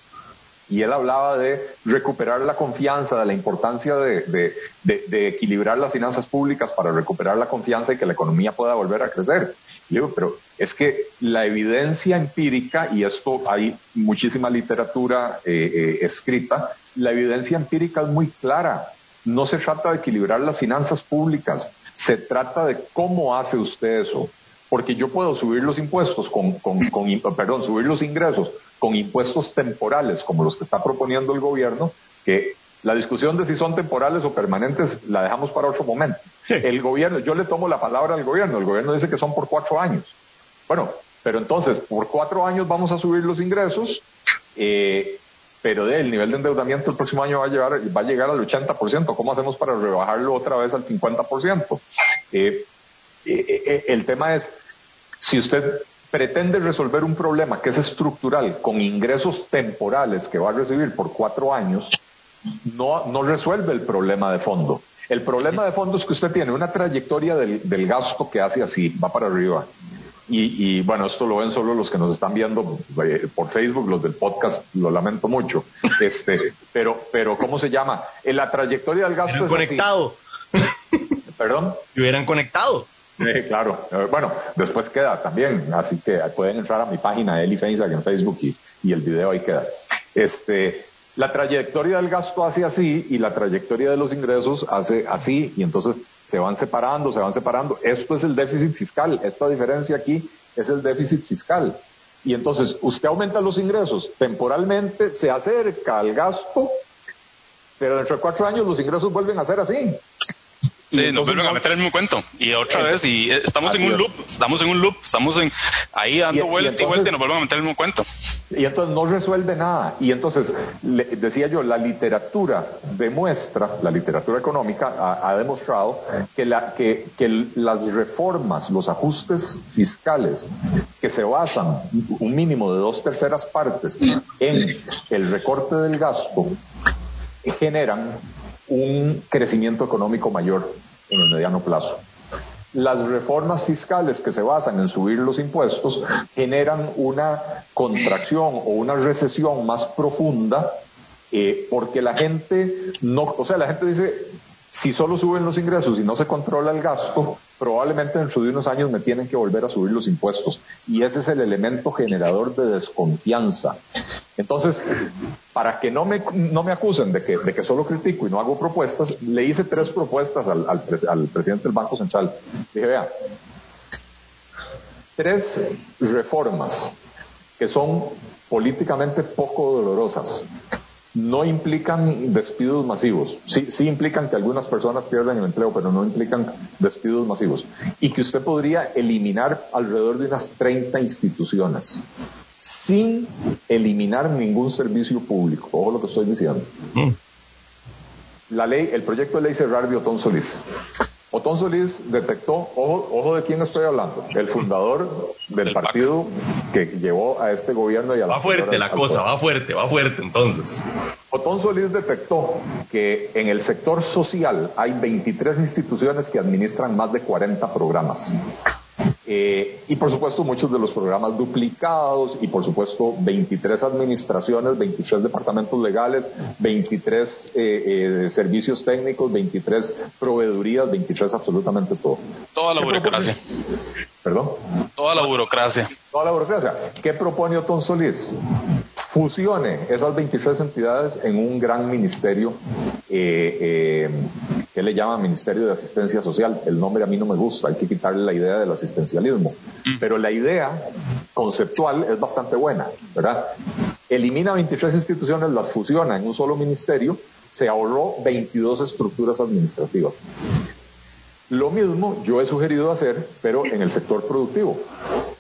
Y él hablaba de recuperar la confianza, de la importancia de, equilibrar las finanzas públicas para recuperar la confianza y que la economía pueda volver a crecer. Digo, pero es que la evidencia empírica, y esto hay muchísima literatura eh, eh, escrita, la evidencia empírica es muy clara. No se trata de equilibrar las finanzas públicas, se trata de cómo hace usted eso. Porque yo puedo subir los impuestos con, con, con perdón, subir los ingresos con impuestos temporales como los que está proponiendo el gobierno, que la discusión de si son temporales o permanentes la dejamos para otro momento. El gobierno, yo le tomo la palabra al gobierno, el gobierno dice que son por cuatro años. Bueno, pero entonces, por cuatro años vamos a subir los ingresos, eh, pero el nivel de endeudamiento el próximo año va a, llegar, va a llegar al 80%. ¿Cómo hacemos para rebajarlo otra vez al 50%? Eh, eh, el tema es, si usted pretende resolver un problema que es estructural con ingresos temporales que va a recibir por cuatro años, no, no resuelve el problema de fondo. El problema de fondo es que usted tiene una trayectoria del, del gasto que hace así, va para arriba. Y, bueno, esto lo ven solo los que nos están viendo eh, por Facebook, los del podcast, lo lamento mucho. Este, [LAUGHS] pero, pero ¿cómo se llama? En la trayectoria del gasto es conectado. Perdón. Y hubieran conectado. claro, eh, bueno, después queda también, así que pueden entrar a mi página Eli Feinsack en Facebook y, y el video ahí queda. Este, la trayectoria del gasto hace así y la trayectoria de los ingresos hace así y entonces se van separando, se van separando. Esto es el déficit fiscal, esta diferencia aquí es el déficit fiscal. Y entonces usted aumenta los ingresos temporalmente, se acerca al gasto, pero dentro de cuatro años los ingresos vuelven a ser así. Sí, nos vuelven a meter el mismo cuento. Y otra vez, y eh, estamos en un loop, estamos en un loop, estamos en ahí dando vuelta y, vuelta y nos vuelven a meter el mismo cuento. Y entonces no resuelve nada. Y entonces, le, decía yo, la literatura demuestra, la literatura económica ha, demostrado que, la, que, que las reformas, los ajustes fiscales que se basan un mínimo de dos terceras partes en el recorte del gasto, generan un crecimiento económico mayor en el mediano plazo. Las reformas fiscales que se basan en subir los impuestos generan una contracción o una recesión más profunda eh, porque la gente no, o sea, la gente dice, si solo suben los ingresos y no se controla el gasto, probablemente dentro de unos años me tienen que volver a subir los impuestos. Y ese es el elemento generador de desconfianza. Entonces, para que no me, no me acusen de que, de que solo critico y no hago propuestas, le hice tres propuestas al, al, al presidente del Banco Central. Dije, vea, tres reformas que son políticamente poco dolorosas no implican despidos masivos. Sí, sí implican que algunas personas pierdan el empleo, pero no implican despidos masivos. Y que usted podría eliminar alrededor de unas 30 instituciones sin eliminar ningún servicio público. Ojo lo que estoy diciendo. Mm. La ley, el proyecto de ley cerrar de Otón Solís. Otón Solís detectó, ojo, ojo de quién estoy hablando, el fundador del, partido que llevó a este gobierno y a la... Va fuerte la cosa, va fuerte, va fuerte entonces. Otón Solís detectó que en el sector social hay 23 instituciones que administran más de 40 programas. Eh, y por supuesto muchos de los programas duplicados y por supuesto 23 administraciones, 23 departamentos legales, 23 eh, eh, servicios técnicos, 23 proveedurías, 23 absolutamente todo. Toda la burocracia. ¿Perdón? Toda la burocracia. Toda la burocracia. ¿Qué propone Otón Solís? Fusione esas 23 entidades en un gran ministerio que le llama Ministerio de Asistencia Social. El nombre a mí no me gusta, hay que quitarle la idea del asistencialismo. Mm. Pero la idea conceptual es bastante buena, ¿verdad? Elimina 23 instituciones, las fusiona en un solo ministerio, se ahorró 22 estructuras administrativas. Lo mismo yo he sugerido hacer, pero en el sector productivo.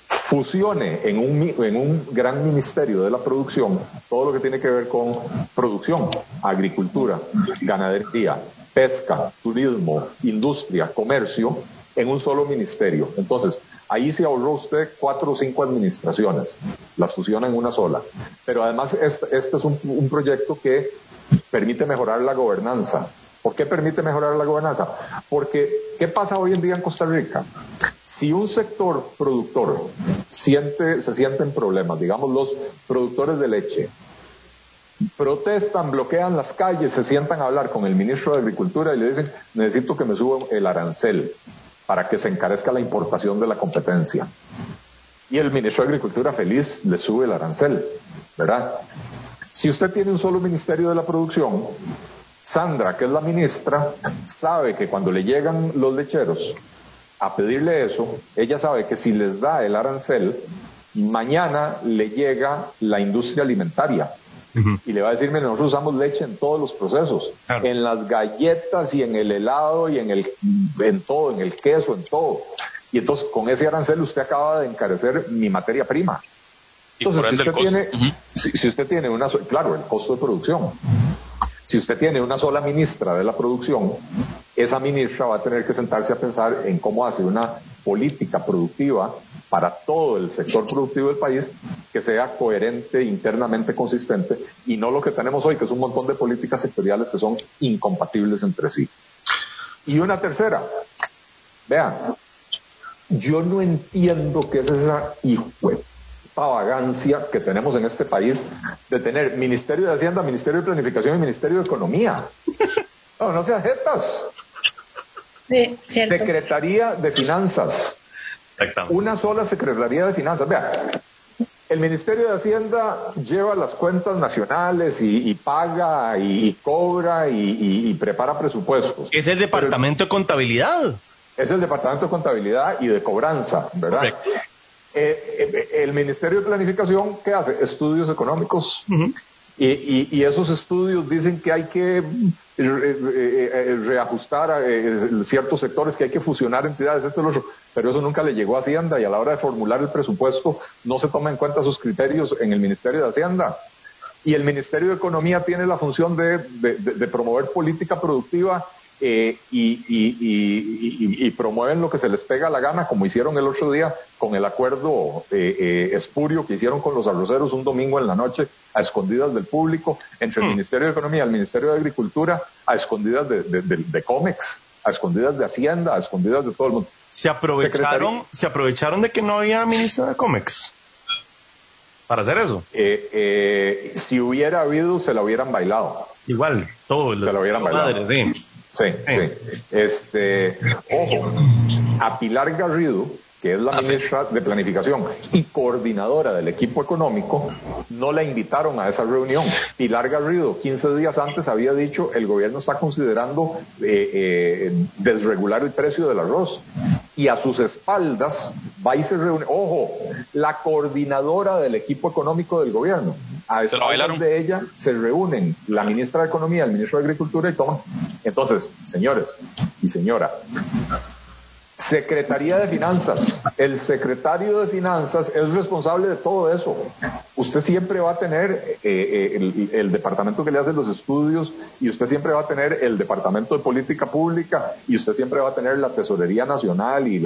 Fusione en un, en un gran ministerio de la producción todo lo que tiene que ver con producción, agricultura, ganadería, pesca, turismo, industria, comercio, en un solo ministerio. Entonces, ahí se ahorró usted cuatro o cinco administraciones, las fusiona en una sola. Pero además, este, este es un, un proyecto que permite mejorar la gobernanza. ¿Por qué permite mejorar la gobernanza? Porque, ¿qué pasa hoy en día en Costa Rica? Si un sector productor siente, se sienten problemas, digamos los productores de leche, protestan, bloquean las calles, se sientan a hablar con el ministro de Agricultura y le dicen, necesito que me suba el arancel para que se encarezca la importación de la competencia. Y el ministro de Agricultura feliz le sube el arancel, ¿verdad? Si usted tiene un solo ministerio de la producción, Sandra, que es la ministra, sabe que cuando le llegan los lecheros a pedirle eso, ella sabe que si les da el arancel, mañana le llega la industria alimentaria. Y le va a decir, nosotros usamos leche en todos los procesos, en las galletas y en el helado y en el, en todo, en el queso, en todo. Y entonces con ese arancel usted acaba de encarecer mi materia prima. Entonces, si usted, tiene, si, usted tiene una, claro, el costo de producción. Si usted tiene una sola ministra de la producción, esa ministra va a tener que sentarse a pensar en cómo hace una política productiva para todo el sector productivo del país que sea coherente, internamente consistente y no lo que tenemos hoy, que es un montón de políticas sectoriales que son incompatibles entre sí. Y una tercera, vean, yo no entiendo qué es esa hijo vagancia que tenemos en este país de tener Ministerio de Hacienda, Ministerio de Planificación y Ministerio de Economía. [LAUGHS] No, no sean jetas. Secretaría de Finanzas. Una sola Secretaría de Finanzas. Vea, el Ministerio de Hacienda lleva las cuentas nacionales y, paga y, cobra y, prepara presupuestos. Es el Departamento de Contabilidad. Es el Departamento de Contabilidad y de Cobranza, ¿verdad? Eh, eh, el Ministerio de Planificación, ¿qué hace? Estudios económicos. y, esos estudios dicen que hay que eh, reajustar ciertos sectores, que hay que fusionar entidades, esto y lo otro pero eso nunca le llegó a Hacienda y a la hora de formular el presupuesto no se toma en cuenta sus criterios en el Ministerio de Hacienda. Y el Ministerio de Economía tiene la función de, promover política productiva eh, y, promueven lo que se les pega la gana, como hicieron el otro día con el acuerdo eh, eh, espurio que hicieron con los arroceros un domingo en la noche a escondidas del público, entre el hmm. Ministerio de Economía y el Ministerio de Agricultura, a escondidas de, de COMEX, a escondidas de Hacienda, a escondidas de todo el mundo se aprovecharon, se aprovecharon de que no había ministra de Comex para hacer eso. Eh, eh, si hubiera habido, se la hubieran bailado. Igual, todo. Se la hubieran bailado. sí. Sí, sí. Este, ojo, a Pilar Garrido, que es la ministra de Planificación y coordinadora del equipo económico, no la invitaron a esa reunión. Pilar Garrido, 15 días antes, había dicho el gobierno está considerando eh, eh, desregular el precio del arroz. Y a sus espaldas va y se reúne. Ojo, la coordinadora del equipo económico del gobierno. A espaldas de ella se reúnen la ministra de Economía, el ministro de Agricultura y toman. Entonces, señores y señora, Secretaría de Finanzas. El secretario de Finanzas es responsable de todo eso. Usted siempre va a tener eh, eh, el, departamento que le hace los estudios y usted siempre va a tener el departamento de política pública y usted siempre va a tener la tesorería nacional y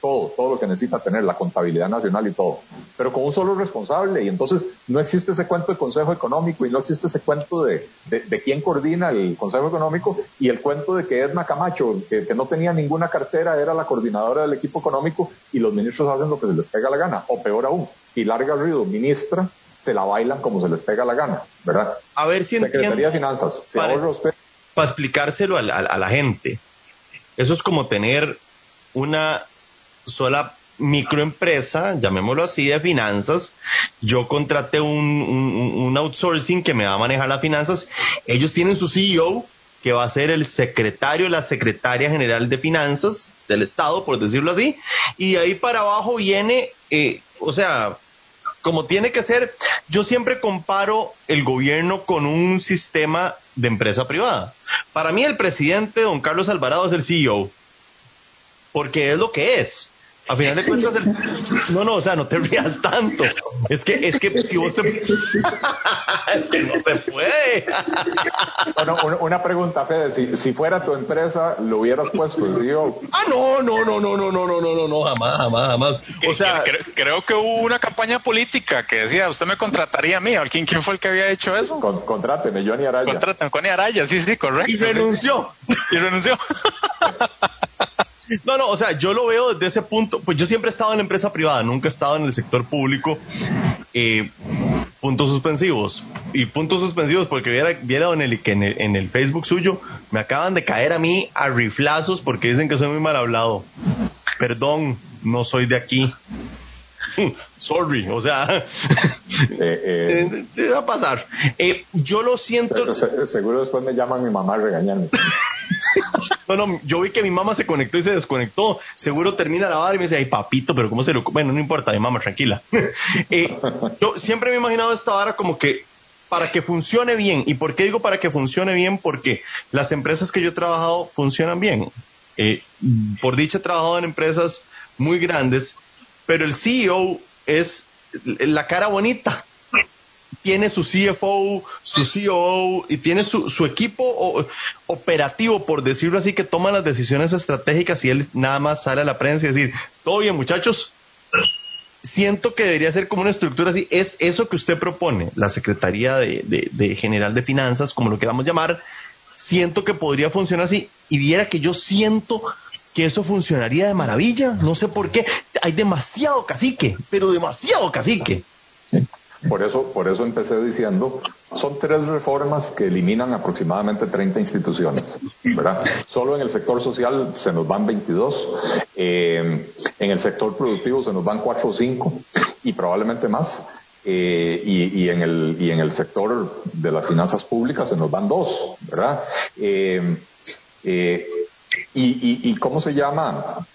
todo, todo lo que necesita tener, la contabilidad nacional y todo. Pero con un solo responsable y entonces no existe ese cuento de Consejo Económico y no existe ese cuento de, de, quién coordina el Consejo Económico y el cuento de que Edna Camacho, que no tenía ninguna cartera, era la coordinadora del equipo económico y los ministros hacen lo que se les pega la gana. O peor aún, Pilar Garrido, ministra, se la bailan como se les pega la gana, ¿verdad? A ver si Secretaría de Finanzas, se para, usted. Para explicárselo a la gente, eso es como tener una sola microempresa, llamémoslo así, de finanzas. Yo contraté un, outsourcing que me va a manejar las finanzas. Ellos tienen su CEO, que va a ser el secretario, la secretaria general de finanzas del Estado, por decirlo así. Y de ahí para abajo viene, eh, o sea, como tiene que ser, yo siempre comparo el gobierno con un sistema de empresa privada. Para mí el presidente, don Carlos Alvarado, es el CEO, porque es lo que es. A final de cuentas, no, no, o sea, no te rías tanto. Es que, es que si vos te. es que no te puede. bueno, una pregunta, Fede. Si, si, fuera tu empresa, ¿lo hubieras puesto CEO? Ah, no, no, no, no, no, no, no, no, no, no, jamás, jamás, jamás. O sea. Creo, que hubo una campaña política que decía, usted me contrataría a mí. ¿Quién, quién fue el que había hecho eso? Con, contráteme, Johnny Araya. Contráteme, Johnny Araya, sí, sí, correcto. Y renunció. Y renunció. No, no, o sea, yo lo veo desde ese punto, pues yo siempre he estado en la empresa privada, nunca he estado en el sector público. Eh, puntos suspensivos. Y puntos suspensivos porque viera, viera que en el, en el, Facebook suyo me acaban de caer a mí a riflazos porque dicen que soy muy mal hablado. Perdón, no soy de aquí. [LAUGHS] Sorry, o sea, [LAUGHS] eh, eh, va a pasar. Eh, yo lo siento. seguro después me llaman mi mamá a regañarme. [LAUGHS] no, no, yo vi que mi mamá se conectó y se desconectó. Seguro termina la barra y me dice, ay, papito, pero ¿cómo se lo.? Bueno, no importa, mi mamá, tranquila. yo siempre me he imaginado esta vara como que para que funcione bien. ¿Y por qué digo para que funcione bien? Porque las empresas que yo he trabajado funcionan bien. por dicha, he trabajado en empresas muy grandes pero el CEO es la cara bonita. Tiene su CFO, su COO y tiene su, equipo operativo, por decirlo así, que toma las decisiones estratégicas y él nada más sale a la prensa y decir, todo bien muchachos, siento que debería ser como una estructura así. Es eso que usted propone, la Secretaría de, General de Finanzas, como lo queramos llamar, siento que podría funcionar así. Y viera que yo siento que eso funcionaría de maravilla. No sé por qué. Hay demasiado cacique, pero demasiado cacique. Por eso, por eso empecé diciendo, son tres reformas que eliminan aproximadamente 30 instituciones, ¿verdad? Solo en el sector social se nos van 22, eh, en el sector productivo se nos van 4 o 5 y probablemente más. Eh, y, en el, y en el sector de las finanzas públicas se nos van dos, ¿verdad? Eh, eh, y, y, cómo se llama.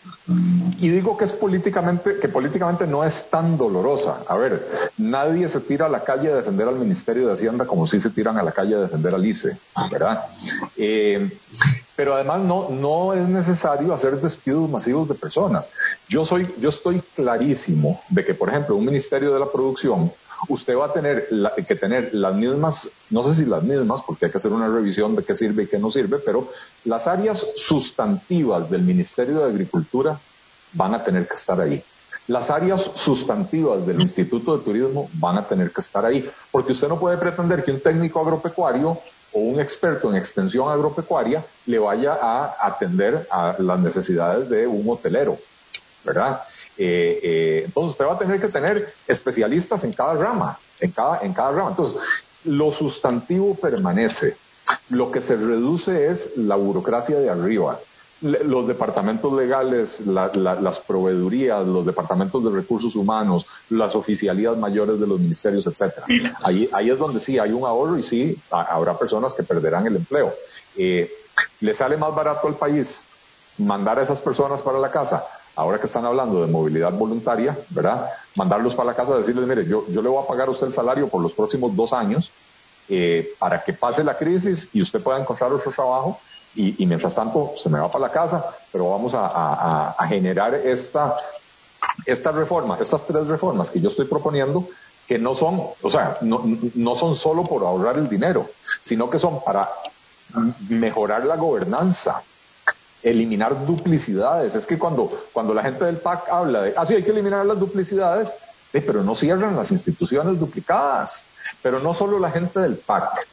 Y digo que es políticamente que políticamente no es tan dolorosa. A ver nadie se tira a la calle a defender al Ministerio de Hacienda como si se tiran a la calle a defender al ICE verdad eh, pero además no no es necesario hacer despidos masivos de personas. Yo soy yo estoy clarísimo de que por ejemplo un Ministerio de la Producción usted va a tener que tener las mismas, no sé si las mismas, porque hay que hacer una revisión de qué sirve y qué no sirve, pero las áreas sustantivas del Ministerio de Agricultura van a tener que estar ahí. Las áreas sustantivas del Instituto de Turismo van a tener que estar ahí, porque usted no puede pretender que un técnico agropecuario o un experto en extensión agropecuaria le vaya a atender a las necesidades de un hotelero, ¿verdad? Eh, eh, entonces usted va a tener que tener especialistas en cada rama, en cada, en cada rama. Entonces, lo sustantivo permanece. Lo que se reduce es la burocracia de arriba. Los departamentos legales, las proveedurías, los departamentos de recursos humanos, las oficialías mayores de los ministerios, etcétera. Ahí, ahí es donde sí hay un ahorro y sí habrá personas que perderán el empleo. Eh, ¿Le sale más barato al país mandar a esas personas para la casa? Ahora que están hablando de movilidad voluntaria, ¿verdad? Mandarlos para la casa, decirles, mire, yo, yo le voy a pagar a usted el salario por los próximos dos años eh, para que pase la crisis y usted pueda encontrar otro trabajo y, mientras tanto se me va para la casa, pero vamos a, generar esta, esta reforma, estas tres reformas que yo estoy proponiendo, que no son, o sea, no, no son solo por ahorrar el dinero, sino que son para mejorar la gobernanza, eliminar duplicidades. Es que cuando, cuando la gente del PAC habla de, ah, sí, hay que eliminar las duplicidades, eh, pero no cierran las instituciones duplicadas. Pero no solo la gente del PAC.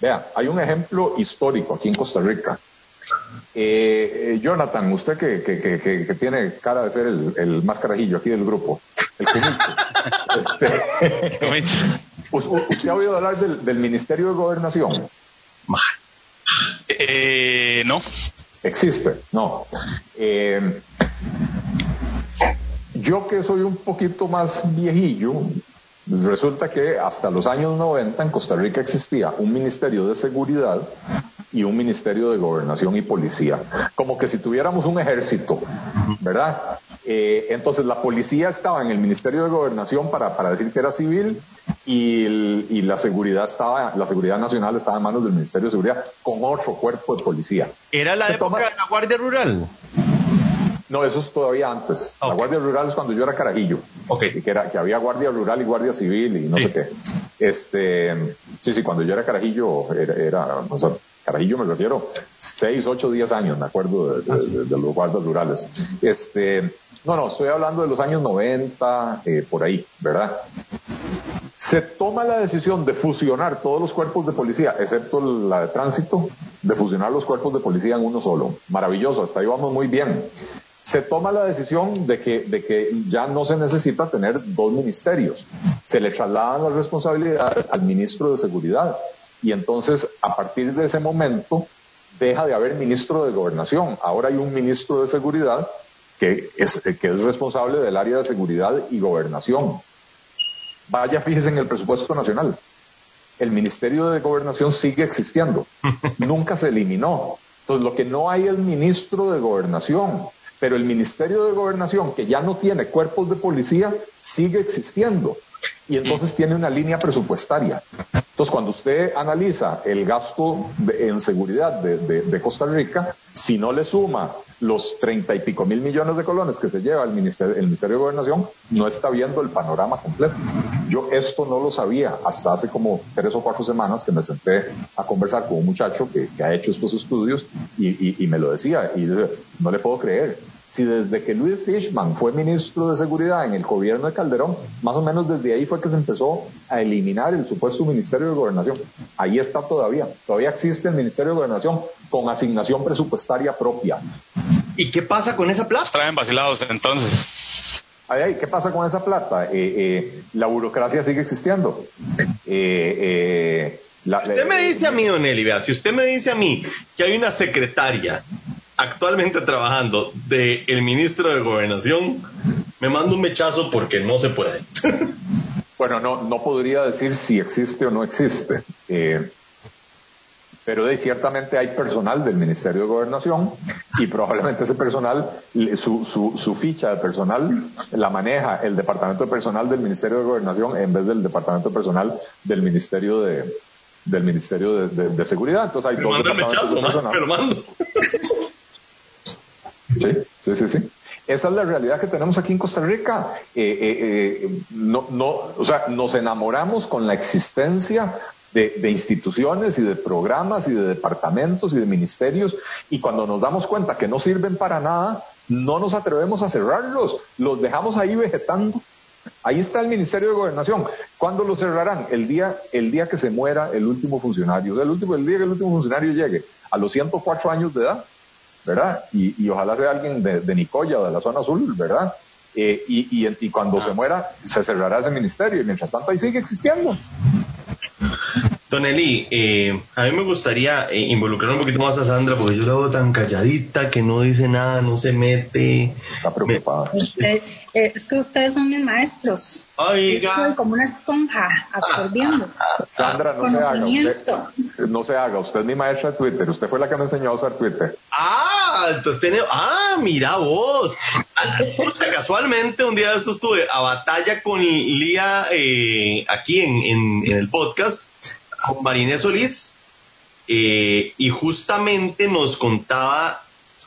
Vea, hay un ejemplo histórico aquí en Costa Rica. Eh, eh, Jonathan, usted que, que, que, que, tiene cara de ser el, el más carajillo aquí del grupo, el [LAUGHS] este, ¿Usted ha oído hablar del, del Ministerio de Gobernación? Eh, no existe, no. Eh, yo que soy un poquito más viejillo, resulta que hasta los años 90 en Costa Rica existía un Ministerio de Seguridad y un Ministerio de Gobernación y Policía, como que si tuviéramos un ejército, ¿verdad? Eh, entonces la policía estaba en el Ministerio de Gobernación para, para decir que era civil y, la seguridad estaba, la seguridad nacional estaba en manos del Ministerio de Seguridad con otro cuerpo de policía. ¿Era la época de la Guardia Rural? No, eso es todavía antes. La Guardia Rural es cuando yo era carajillo. Okay. Que, era, que había Guardia Rural y Guardia Civil y no sé qué. Este, sí, sí, cuando yo era carajillo, era, era carajillo me refiero, seis, ocho, diez años, me acuerdo de, de los guardias rurales. Este, no, no, estoy hablando de los años 90, eh, por ahí, ¿verdad? Se toma la decisión de fusionar todos los cuerpos de policía, excepto la de tránsito, de fusionar los cuerpos de policía en uno solo. Maravilloso, hasta ahí vamos muy bien. Se toma la decisión de que, de que ya no se necesita tener dos ministerios. Se le trasladan las responsabilidades al ministro de Seguridad. Y entonces, a partir de ese momento, deja de haber ministro de Gobernación. Ahora hay un ministro de Seguridad que es, que es responsable del área de seguridad y gobernación. Vaya, fíjese en el presupuesto nacional. El Ministerio de Gobernación sigue existiendo. [LAUGHS] Nunca se eliminó. Entonces, lo que no hay es ministro de Gobernación. Pero el Ministerio de Gobernación, que ya no tiene cuerpos de policía, sigue existiendo. Y entonces tiene una línea presupuestaria. Entonces, cuando usted analiza el gasto en seguridad de, Costa Rica, si no le suma los treinta y pico mil millones de colones que se lleva el Ministerio, el Ministerio de Gobernación, no está viendo el panorama completo. Yo esto no lo sabía hasta hace como tres o cuatro semanas que me senté a conversar con un muchacho que, ha hecho estos estudios y, me lo decía. Y no le puedo creer si desde que Luis Fishman fue ministro de Seguridad en el gobierno de Calderón, más o menos desde ahí fue que se empezó a eliminar el supuesto Ministerio de Gobernación. Ahí está todavía. Todavía existe el Ministerio de Gobernación con asignación presupuestaria propia. ¿Y qué pasa con esa plata? Traen vacilados entonces. Ay, ¿Qué pasa con esa plata? la burocracia sigue existiendo. usted me dice a mí, don Eli, si usted me dice a mí que hay una secretaria actualmente trabajando del el ministro de Gobernación, me manda un mechazo porque no se puede. [LAUGHS] bueno, no, no podría decir si existe o no existe. Eh, pero de, ciertamente hay personal del Ministerio de Gobernación y probablemente ese personal, su, su, su, ficha de personal la maneja el Departamento de Personal del Ministerio de Gobernación en vez del Departamento de Personal del Ministerio de, del Ministerio de, Seguridad. Entonces hay dos departamentos de personal. mando. [LAUGHS] Sí, sí, sí, sí. Esa es la realidad que tenemos aquí en Costa Rica. Eh, eh, eh, no, no, o sea, nos enamoramos con la existencia de, instituciones y de programas y de departamentos y de ministerios y cuando nos damos cuenta que no sirven para nada, no nos atrevemos a cerrarlos, los dejamos ahí vegetando. Ahí está el Ministerio de Gobernación. ¿Cuándo lo cerrarán? El día, el día que se muera el último funcionario. O sea, el, último, el día que el último funcionario llegue a los 104 años de edad, ¿verdad? Y, ojalá sea alguien de, Nicoya, de la zona azul, ¿verdad? Eh, y, y, cuando se muera, se cerrará ese ministerio y mientras tanto ahí sigue existiendo. Don Eli, eh, a mí me gustaría eh, involucrar un poquito más a Sandra porque yo la veo tan calladita que no dice nada, no se mete. Está preocupada. Eh, es que ustedes son mis maestros. Yo soy como una esponja absorbiendo. Sandra, no se haga. Usted, no se haga. Usted es mi maestra de Twitter. Usted fue la que me enseñó a usar Twitter. Ah, entonces tiene. Ah, mira vos. Casualmente un día de esto estuve a batalla con Lía aquí en, en el podcast con Marinés Solís eh, y justamente nos contaba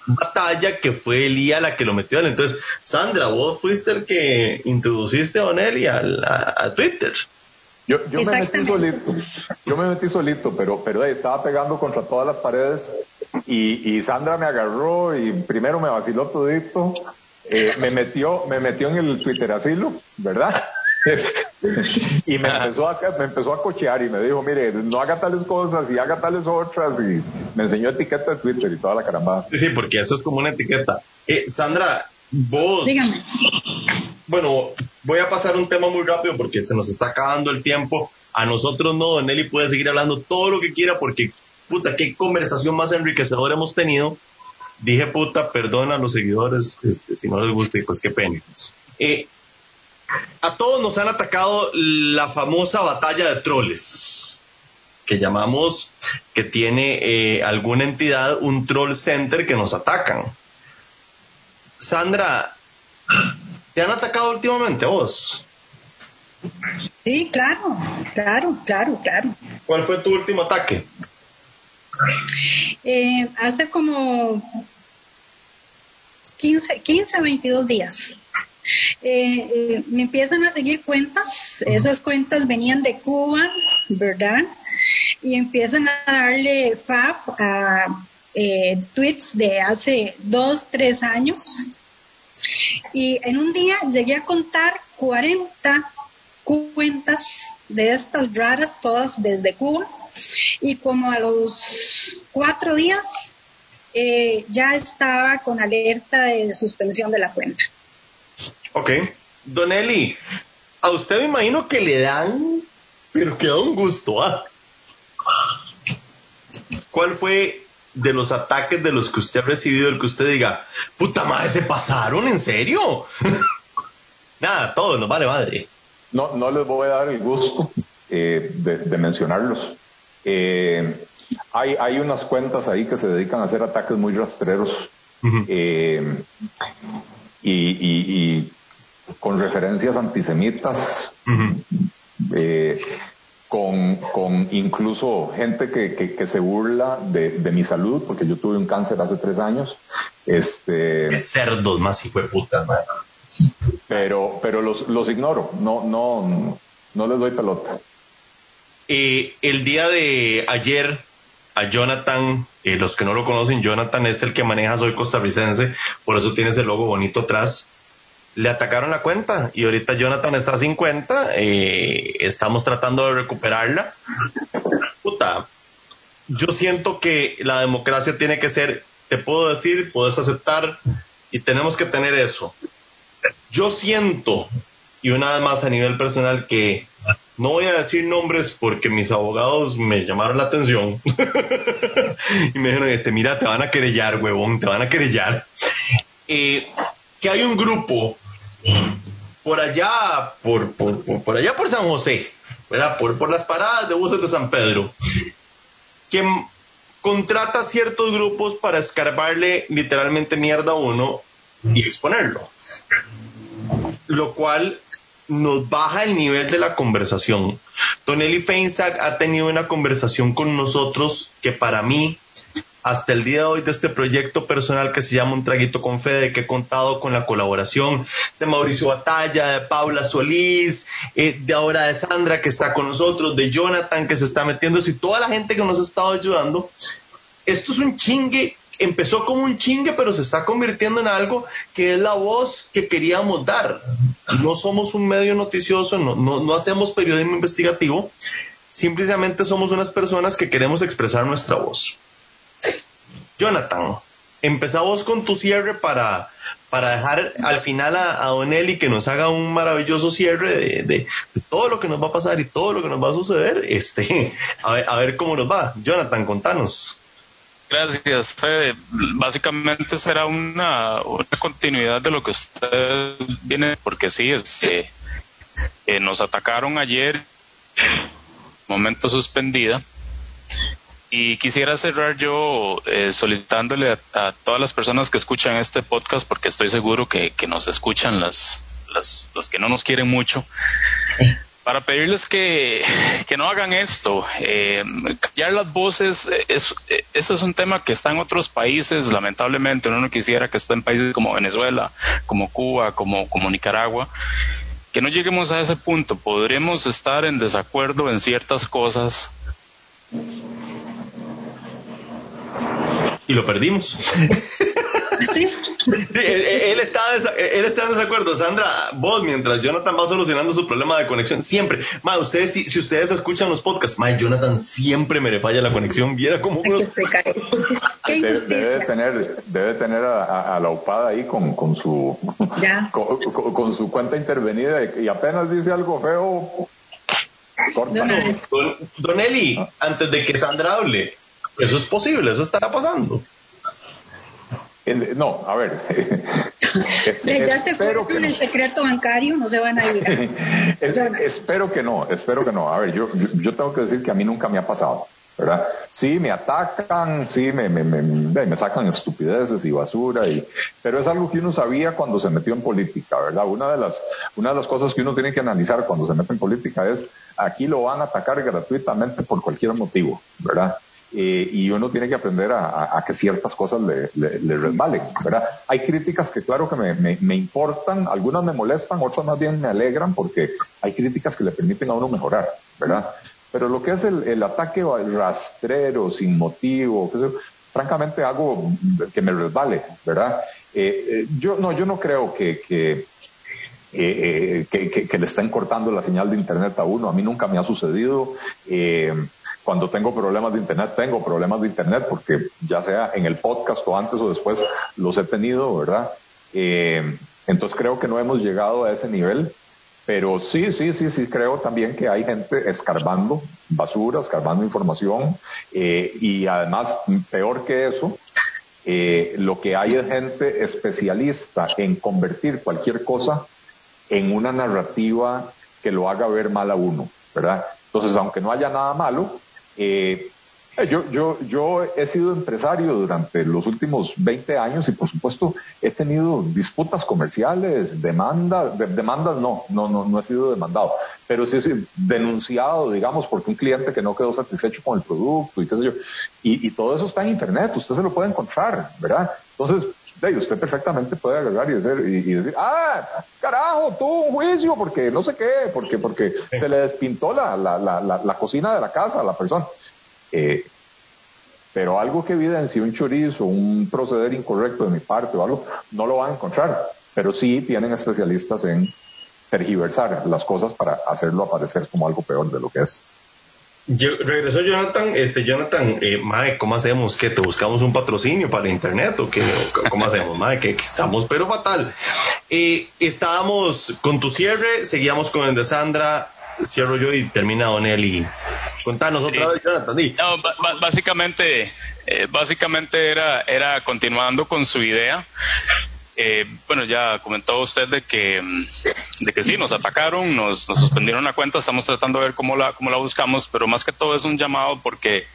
batalla que fue Elía la que lo metió Entonces, Sandra, vos fuiste el que introduciste a Onelli a, Twitter. Yo, yo me metí solito, yo me metí solito, pero, pero estaba pegando contra todas las paredes y, y Sandra me agarró y primero me vaciló todito, eh, me metió, me metió en el Twitter asilo, ¿verdad? Este, y me empezó, a, me empezó a cochear y me dijo, mire, no haga tales cosas y haga tales otras y me enseñó etiqueta de Twitter y toda la caramba. Sí, porque eso es como una etiqueta. Eh, Sandra, vos... Dígame. Bueno, voy a pasar un tema muy rápido porque se nos está acabando el tiempo. A nosotros no, Don Nelly puede seguir hablando todo lo que quiera porque, puta, qué conversación más enriquecedora hemos tenido. Dije, puta, perdona a los seguidores este, si no les gusta y pues qué pena. Eh, a todos nos han atacado la famosa batalla de troles, que llamamos que tiene eh, alguna entidad un troll center que nos atacan. Sandra, ¿te han atacado últimamente a vos? Sí, claro, claro, claro, claro. ¿Cuál fue tu último ataque? Eh, hace como 15, 15, 22 días. Eh, eh, me empiezan a seguir cuentas, esas cuentas venían de Cuba, ¿verdad? Y empiezan a darle FAF a eh, tweets de hace dos, tres años. Y en un día llegué a contar 40 cuentas de estas raras, todas desde Cuba. Y como a los cuatro días ya estaba con alerta de suspensión de la cuenta. Ok. Don Eli, a usted me imagino que le dan, pero que da un gusto, ¿ah? ¿Cuál fue de los ataques de los que usted ha recibido el que usted diga, puta madre, se pasaron, ¿en serio? [LAUGHS] Nada, todo nos vale madre. No, no les voy a dar el gusto eh, de, mencionarlos. Eh, hay, hay unas cuentas ahí que se dedican a hacer ataques muy rastreros. Eh, y, con referencias antisemitas, eh, con, con, incluso gente que, que, se burla de, de, mi salud, porque yo tuve un cáncer hace tres años. Este, cerdos más hijo de putas, Pero, pero los, los ignoro, no, no, no les doy pelota. Eh, el día de ayer, a Jonathan, eh, los que no lo conocen, Jonathan es el que maneja Soy Costarricense, por eso tiene ese logo bonito atrás le atacaron la cuenta y ahorita Jonathan está sin cuenta, eh, estamos tratando de recuperarla. Puta, yo siento que la democracia tiene que ser, te puedo decir, puedes aceptar y tenemos que tener eso. yo siento, y una vez más a nivel personal, que no voy a decir nombres porque mis abogados me llamaron la atención [LAUGHS] y me dijeron, este, mira, te van a querellar, huevón, te van a querellar. Eh, que hay un grupo por allá, por, por, por, allá por San José, Por, por las paradas de buses de San Pedro, que contrata ciertos grupos para escarbarle literalmente mierda a uno y exponerlo. Lo cual nos baja el nivel de la conversación. Don Eli Feinsack ha tenido una conversación con nosotros que para mí, hasta el día de hoy de este proyecto personal que se llama Un Traguito con Fede, que he contado con la colaboración de Mauricio Batalla, de Paula Solís, eh, de ahora de Sandra que está con nosotros, de Jonathan que se está metiendo, y toda la gente que nos ha estado ayudando, esto es un chingue empezó como un chingue, pero se está convirtiendo en algo que es la voz que queríamos dar. No somos un medio noticioso, no, no, hacemos periodismo investigativo, simplemente somos unas personas que queremos expresar nuestra voz. Jonathan, empezamos con tu cierre para, para dejar al final a, a que nos haga un maravilloso cierre de, de, todo lo que nos va a pasar y todo lo que nos va a suceder. Este, [LAUGHS] a ver, a ver cómo nos va. Jonathan, contanos. Gracias, Fede. Básicamente será una, continuidad de lo que usted viene, porque sí, nos atacaron ayer, momento suspendida, y quisiera cerrar yo eh, solicitándole a, todas las personas que escuchan este podcast, porque estoy seguro que, nos escuchan las, las, los que no nos quieren mucho, para pedirles que, no hagan esto. Eh, callar las voces, es, ese es un tema que está en otros países, lamentablemente uno no quisiera que esté en países como Venezuela, como Cuba, como, como Nicaragua. Que no lleguemos a ese punto, podremos estar en desacuerdo en ciertas cosas. Y lo perdimos. ¿Sí? Sí, él, está, él está en desacuerdo. Sandra, vos, mientras Jonathan va solucionando su problema de conexión, siempre, ma, ustedes, si, si ustedes escuchan los podcasts, ma, Jonathan siempre me le falla la conexión. Viera cómo. [LAUGHS] debe, debe, tener, debe tener a, la upada ahí con, con su [LAUGHS] Con, su cuenta intervenida y, apenas dice algo feo. Don, Eli, ah. antes de que Sandra hable, eso es posible, eso estará pasando no, a ver. [LAUGHS] ya se fue con el secreto bancario, no se van a ir. [LAUGHS] espero que no, espero que no. A ver, yo, yo, tengo que decir que a mí nunca me ha pasado. ¿verdad? Sí, me atacan, sí, me, me, me, me, sacan estupideces y basura, y, pero es algo que uno sabía cuando se metió en política, ¿verdad? Una de, las, una de las cosas que uno tiene que analizar cuando se mete en política es, aquí lo van a atacar gratuitamente por cualquier motivo, ¿verdad? Eh, y uno tiene que aprender a, que ciertas cosas le, le, resbalen, ¿verdad? Hay críticas que claro que me, importan, algunas me molestan, otras más bien me alegran porque hay críticas que le permiten a uno mejorar, ¿verdad? Pero lo que es el, el ataque rastrero, sin motivo, francamente algo que me resbale, ¿verdad? Eh, eh, yo, no, yo no creo que que, que, que, le estén cortando la señal de internet a uno. A mí nunca me ha sucedido. Eh, cuando tengo problemas de internet, tengo problemas de internet porque ya sea en el podcast o antes o después los he tenido, ¿verdad? Eh, entonces creo que no hemos llegado a ese nivel, pero sí, sí, sí, sí creo también que hay gente escarbando basura, escarbando información eh, y además, peor que eso, eh, lo que hay es gente especialista en convertir cualquier cosa en una narrativa que lo haga ver mal a uno, ¿verdad? Entonces, aunque no haya nada malo, eh, yo, yo, yo he sido empresario durante los últimos 20 años y por supuesto he tenido disputas comerciales, demandas, demandas no, no, no, no he sido demandado, pero sí he sido denunciado, digamos, porque un cliente que no quedó satisfecho con el producto y qué sé yo. Y, y todo eso está en internet, usted se lo puede encontrar, ¿verdad? Entonces, usted perfectamente puede agarrar y decir, y, decir, ah, carajo, tuvo un juicio porque no sé qué, porque, porque se le despintó la, la, la, la, cocina de la casa a la persona. Eh, pero algo que evidencie un chorizo, un proceder incorrecto de mi parte o algo, no lo van a encontrar. Pero sí tienen especialistas en tergiversar las cosas para hacerlo aparecer como algo peor de lo que es. Yo, regresó Jonathan, este Jonathan, eh, Mae, ¿cómo hacemos? ¿Que te buscamos un patrocinio para internet o qué? ¿Cómo hacemos, Mae? Que, estamos pero fatal. Eh, estábamos con tu cierre, seguíamos con el de Sandra, cierro yo y termina y Contanos otra vez, Jonathan. No, básicamente, eh, básicamente era, era continuando con su idea. Eh, bueno, ya comentó usted de que, mm, de que sí, nos atacaron, nos, nos, suspendieron la cuenta, estamos tratando de ver cómo la, cómo la buscamos, pero más que todo es un llamado porque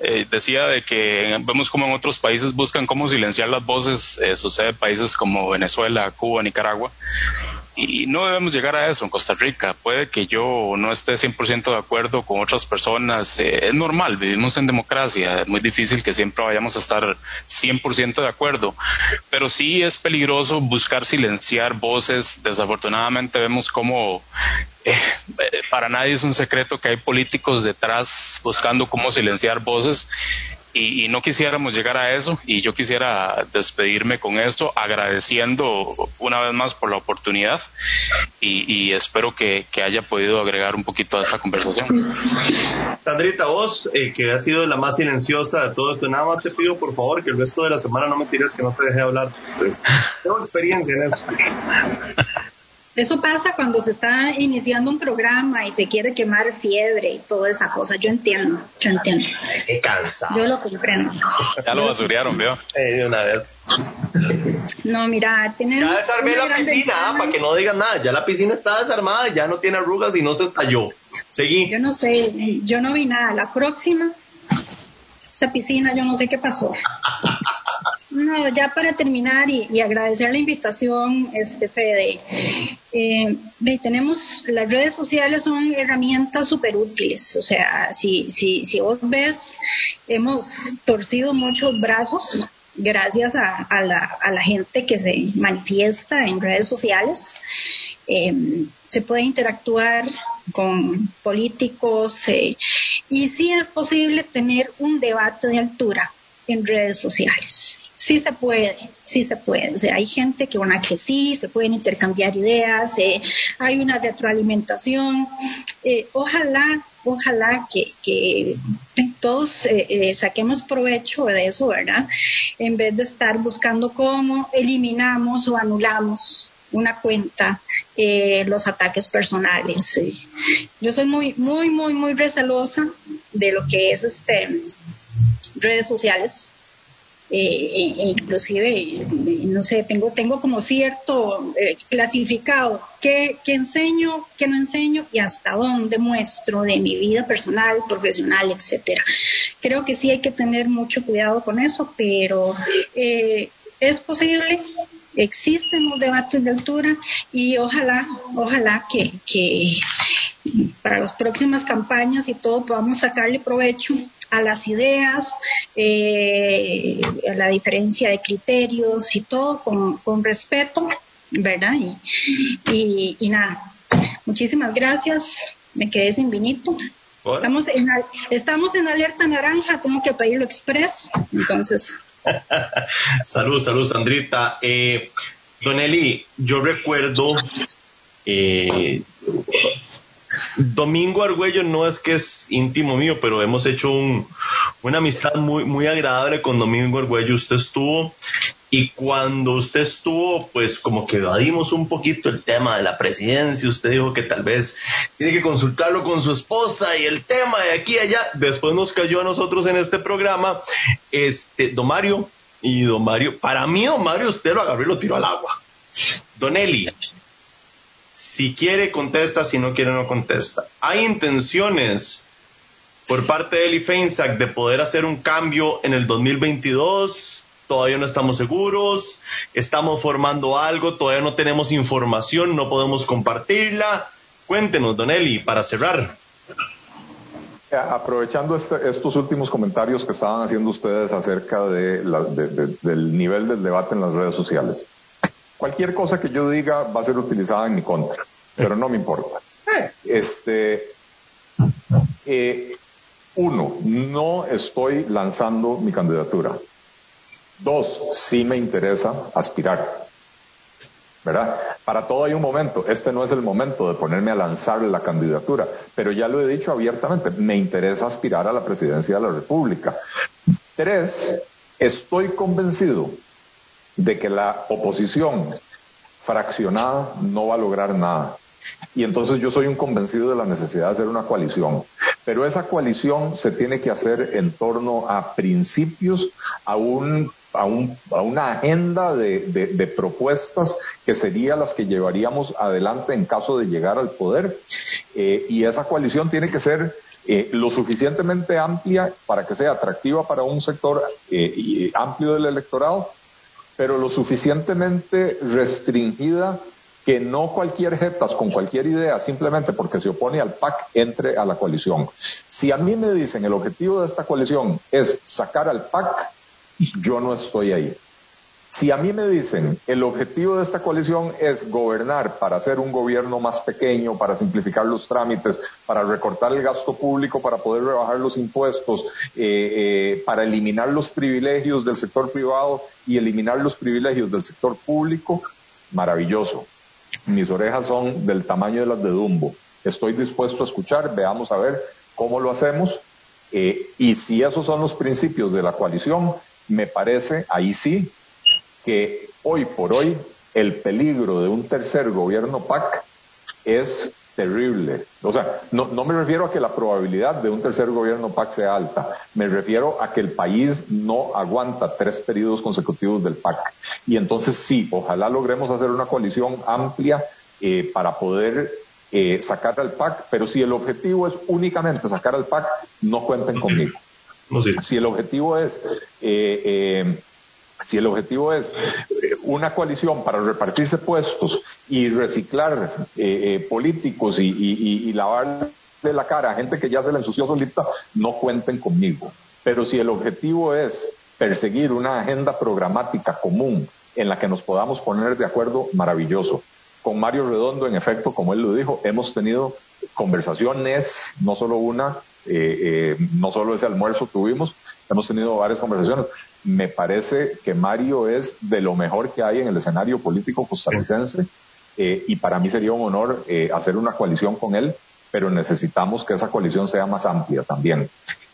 eh, decía de que vemos como en otros países buscan cómo silenciar las voces, eh, sucede en países como Venezuela, Cuba, Nicaragua, y no debemos llegar a eso en Costa Rica. Puede que yo no esté 100% de acuerdo con otras personas. Eh, es normal, vivimos en democracia. Es muy difícil que siempre vayamos a estar 100% de acuerdo. Pero sí es peligroso buscar silenciar voces. Desafortunadamente vemos cómo eh, para nadie es un secreto que hay políticos detrás buscando cómo silenciar voces y, no quisiéramos llegar a eso y yo quisiera despedirme con esto agradeciendo una vez más por la oportunidad y, espero que, haya podido agregar un poquito a esta conversación. Sandrita, vos eh, que has sido la más silenciosa de todo esto, nada más te pido por favor que el resto de la semana no me tires que no te deje hablar. Pues, tengo experiencia en eso. Eso pasa cuando se está iniciando un programa y se quiere quemar fiebre y toda esa cosa. Yo entiendo, yo entiendo. Qué cansado. Yo lo comprendo. Ya lo basurearon, veo. Eh, de una vez. No, mira, tenemos. Ya desarmé la piscina, ah, para que no digan nada. Ya la piscina está desarmada, ya no tiene arrugas y no se estalló. Seguí. Yo no sé, yo no vi nada. La próxima, esa piscina, yo no sé qué pasó. [LAUGHS] No, ya para terminar y, agradecer la invitación, este Fede, eh, tenemos las redes sociales son herramientas súper útiles, o sea, si, si, si vos ves, hemos torcido muchos brazos gracias a, la, gente que se manifiesta en redes sociales. Eh, se puede interactuar con políticos eh, y sí es posible tener un debate de altura en redes sociales. Sí se puede, sí se puede. O sea, hay gente que una que sí, se pueden intercambiar ideas, eh, hay una retroalimentación. Eh, ojalá, ojalá que, todos eh, saquemos provecho de eso, ¿verdad? En vez de estar buscando cómo eliminamos o anulamos una cuenta los ataques personales. Yo soy muy, muy, muy, muy recelosa de lo que es este redes sociales eh, inclusive, no sé, tengo, tengo como cierto eh, clasificado qué, enseño, qué no enseño y hasta dónde muestro de mi vida personal, profesional, etcétera. Creo que sí hay que tener mucho cuidado con eso, pero eh, es posible, existen los debates de altura y ojalá, ojalá que, que para las próximas campañas y todo podamos sacarle provecho a las ideas, eh, a la diferencia de criterios y todo con, respeto, ¿verdad? Y, y, nada, muchísimas gracias, me quedé sin vinito. Estamos en, estamos en alerta naranja, tengo que pedirlo express, entonces. [LAUGHS] salud, salud, Sandrita. Eh, Don Eli, yo recuerdo eh, Domingo Argüello no es que es íntimo mío, pero hemos hecho una amistad muy, muy agradable con Domingo Argüello. Usted estuvo y cuando usted estuvo, pues como que evadimos un poquito el tema de la presidencia. Usted dijo que tal vez tiene que consultarlo con su esposa y el tema de aquí y allá. Después nos cayó a nosotros en este programa, este, don Mario. Y don Mario, para mí, don Mario, usted lo agarró y lo tiró al agua. Don Eli, si quiere, contesta, si no quiere, no contesta. Hay intenciones por parte de Eli Feinsack de poder hacer un cambio en el 2022. Todavía no estamos seguros, estamos formando algo, todavía no tenemos información, no podemos compartirla. Cuéntenos, Don Eli, para cerrar. Aprovechando este, estos últimos comentarios que estaban haciendo ustedes acerca del nivel del debate en las redes sociales. Cualquier cosa que yo diga va a ser utilizada en mi contra, pero no me importa. Este, eh, uno, no estoy lanzando mi candidatura. Dos, sí me interesa aspirar. ¿Verdad? para todo hay un momento. Este no es el momento de ponerme a lanzar la candidatura, pero ya lo he dicho abiertamente, me interesa aspirar a la presidencia de la República. Tres, estoy convencido de que la oposición fraccionada no va a lograr nada. Y entonces yo soy un convencido de la necesidad de hacer una coalición. Pero esa coalición se tiene que hacer en torno a principios, a un a, una agenda de, propuestas que serían las que llevaríamos adelante en caso de llegar al poder. Eh, y esa coalición tiene que ser eh, lo suficientemente amplia para que sea atractiva para un sector eh, amplio del electorado, pero lo suficientemente restringida que no cualquier jetas con cualquier idea, simplemente porque se opone al PAC, entre a la coalición. Si a mí me dicen el objetivo de esta coalición es sacar al PAC, yo no estoy ahí. Si a mí me dicen el objetivo de esta coalición es gobernar para hacer un gobierno más pequeño, para simplificar los trámites, para recortar el gasto público, para poder rebajar los impuestos, eh, eh, para eliminar los privilegios del sector privado y eliminar los privilegios del sector público, maravilloso. Mis orejas son del tamaño de las de Dumbo. Estoy dispuesto a escuchar, veamos a ver cómo lo hacemos. Eh, y si esos son los principios de la coalición, me parece, ahí sí, que hoy por hoy el peligro de un tercer gobierno PAC es terrible. O sea, no, me refiero a que la probabilidad de un tercer gobierno PAC sea alta, me refiero a que el país no aguanta tres periodos consecutivos del PAC. Y entonces sí, ojalá logremos hacer una coalición amplia eh, para poder eh, sacar al PAC, pero si el objetivo es únicamente sacar al PAC, no cuenten conmigo. Si el objetivo es, eh, eh, si el objetivo es eh, una coalición para repartirse puestos y reciclar políticos y, y, y, lavarle la cara a gente que ya se le ensució solita, no cuenten conmigo. Pero si el objetivo es perseguir una agenda programática común en la que nos podamos poner de acuerdo, maravilloso. Con Mario Redondo, en efecto, como él lo dijo, hemos tenido conversaciones, no solo una, eh, eh, no solo ese almuerzo tuvimos, hemos tenido varias conversaciones. Me parece que Mario es de lo mejor que hay en el escenario político costarricense eh, y para mí sería un honor hacer una coalición con él, pero necesitamos que esa coalición sea más amplia también.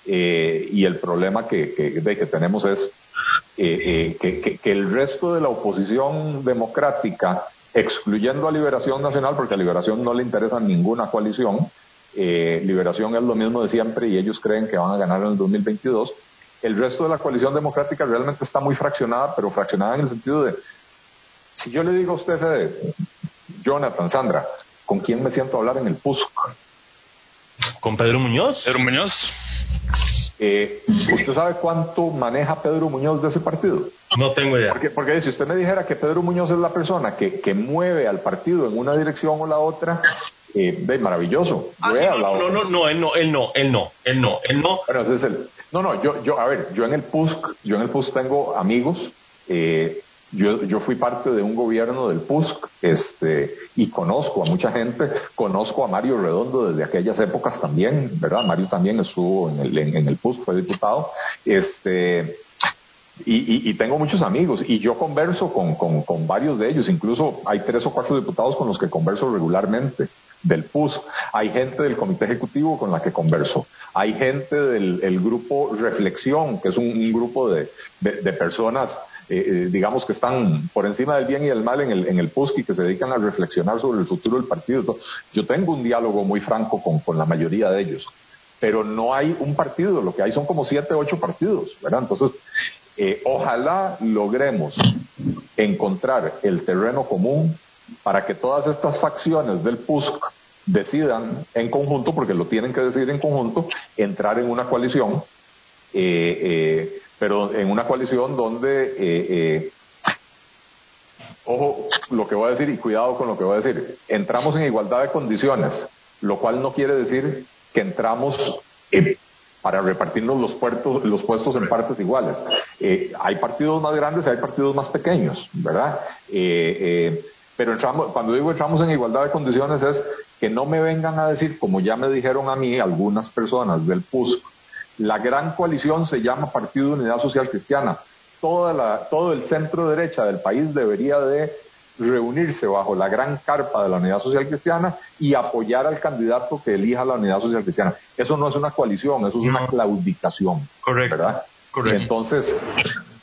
y el problema que, que, tenemos es que, que el resto de la oposición democrática excluyendo a Liberación Nacional, porque a Liberación no le interesa ninguna coalición, eh, Liberación es lo mismo de siempre y ellos creen que van a ganar en el 2022. El resto de la coalición democrática realmente está muy fraccionada, pero fraccionada en el sentido de, si yo le digo a usted, Jonathan, Sandra, ¿con quién me siento a hablar en el PUSC? ¿Con Pedro Muñoz? Pedro Muñoz. Eh, ¿Usted sabe cuánto maneja Pedro Muñoz de ese partido? No tengo idea. Porque, porque si usted me dijera que Pedro Muñoz es la persona que, que mueve al partido en una dirección o la otra, eh, maravilloso. Ah, no, no, no, él no, él no, él no, él no, él no. es el, no, no, yo, yo, a ver, yo en el PUSC, yo en el PUSC tengo amigos, eh, yo, yo fui parte de un gobierno del PUSC, este, y conozco a mucha gente, conozco a Mario Redondo desde aquellas épocas también, ¿verdad? Mario también estuvo en el, en, el PUSC, fue diputado, este, y, y, tengo muchos amigos y yo converso con, con, varios de ellos, incluso hay tres o cuatro diputados con los que converso regularmente del PUS, hay gente del comité ejecutivo con la que converso, hay gente del grupo Reflexión, que es un, grupo de, personas, eh, eh, digamos, que están por encima del bien y del mal en el, en el y que se dedican a reflexionar sobre el futuro del partido. Yo tengo un diálogo muy franco con, con la mayoría de ellos, pero no hay un partido, lo que hay son como siete, ocho partidos, ¿verdad? Entonces, eh, ojalá logremos encontrar el terreno común para que todas estas facciones del PUSC decidan en conjunto, porque lo tienen que decidir en conjunto, entrar en una coalición, eh, eh, pero en una coalición donde, ojo lo que voy a decir y cuidado con lo que voy a decir, entramos en igualdad de condiciones, lo cual no quiere decir que entramos para repartirnos los, puertos, los puestos en partes iguales. hay partidos más grandes y hay partidos más pequeños, ¿verdad? pero cuando digo entramos en igualdad de condiciones es que no me vengan a decir, como ya me dijeron a mí algunas personas del PUSC, la gran coalición se llama Partido de Unidad Social Cristiana. Todo el centro derecha del país debería de reunirse bajo la gran carpa de la Unidad Social Cristiana y apoyar al candidato que elija la Unidad Social Cristiana. Eso no es una coalición, eso es una claudicación. Correcto. ¿verdad? Correcto. Entonces,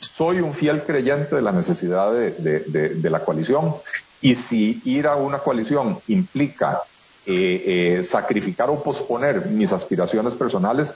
soy un fiel creyente de la necesidad de, de, la coalición y si ir a una coalición implica eh, eh, sacrificar o posponer mis aspiraciones personales,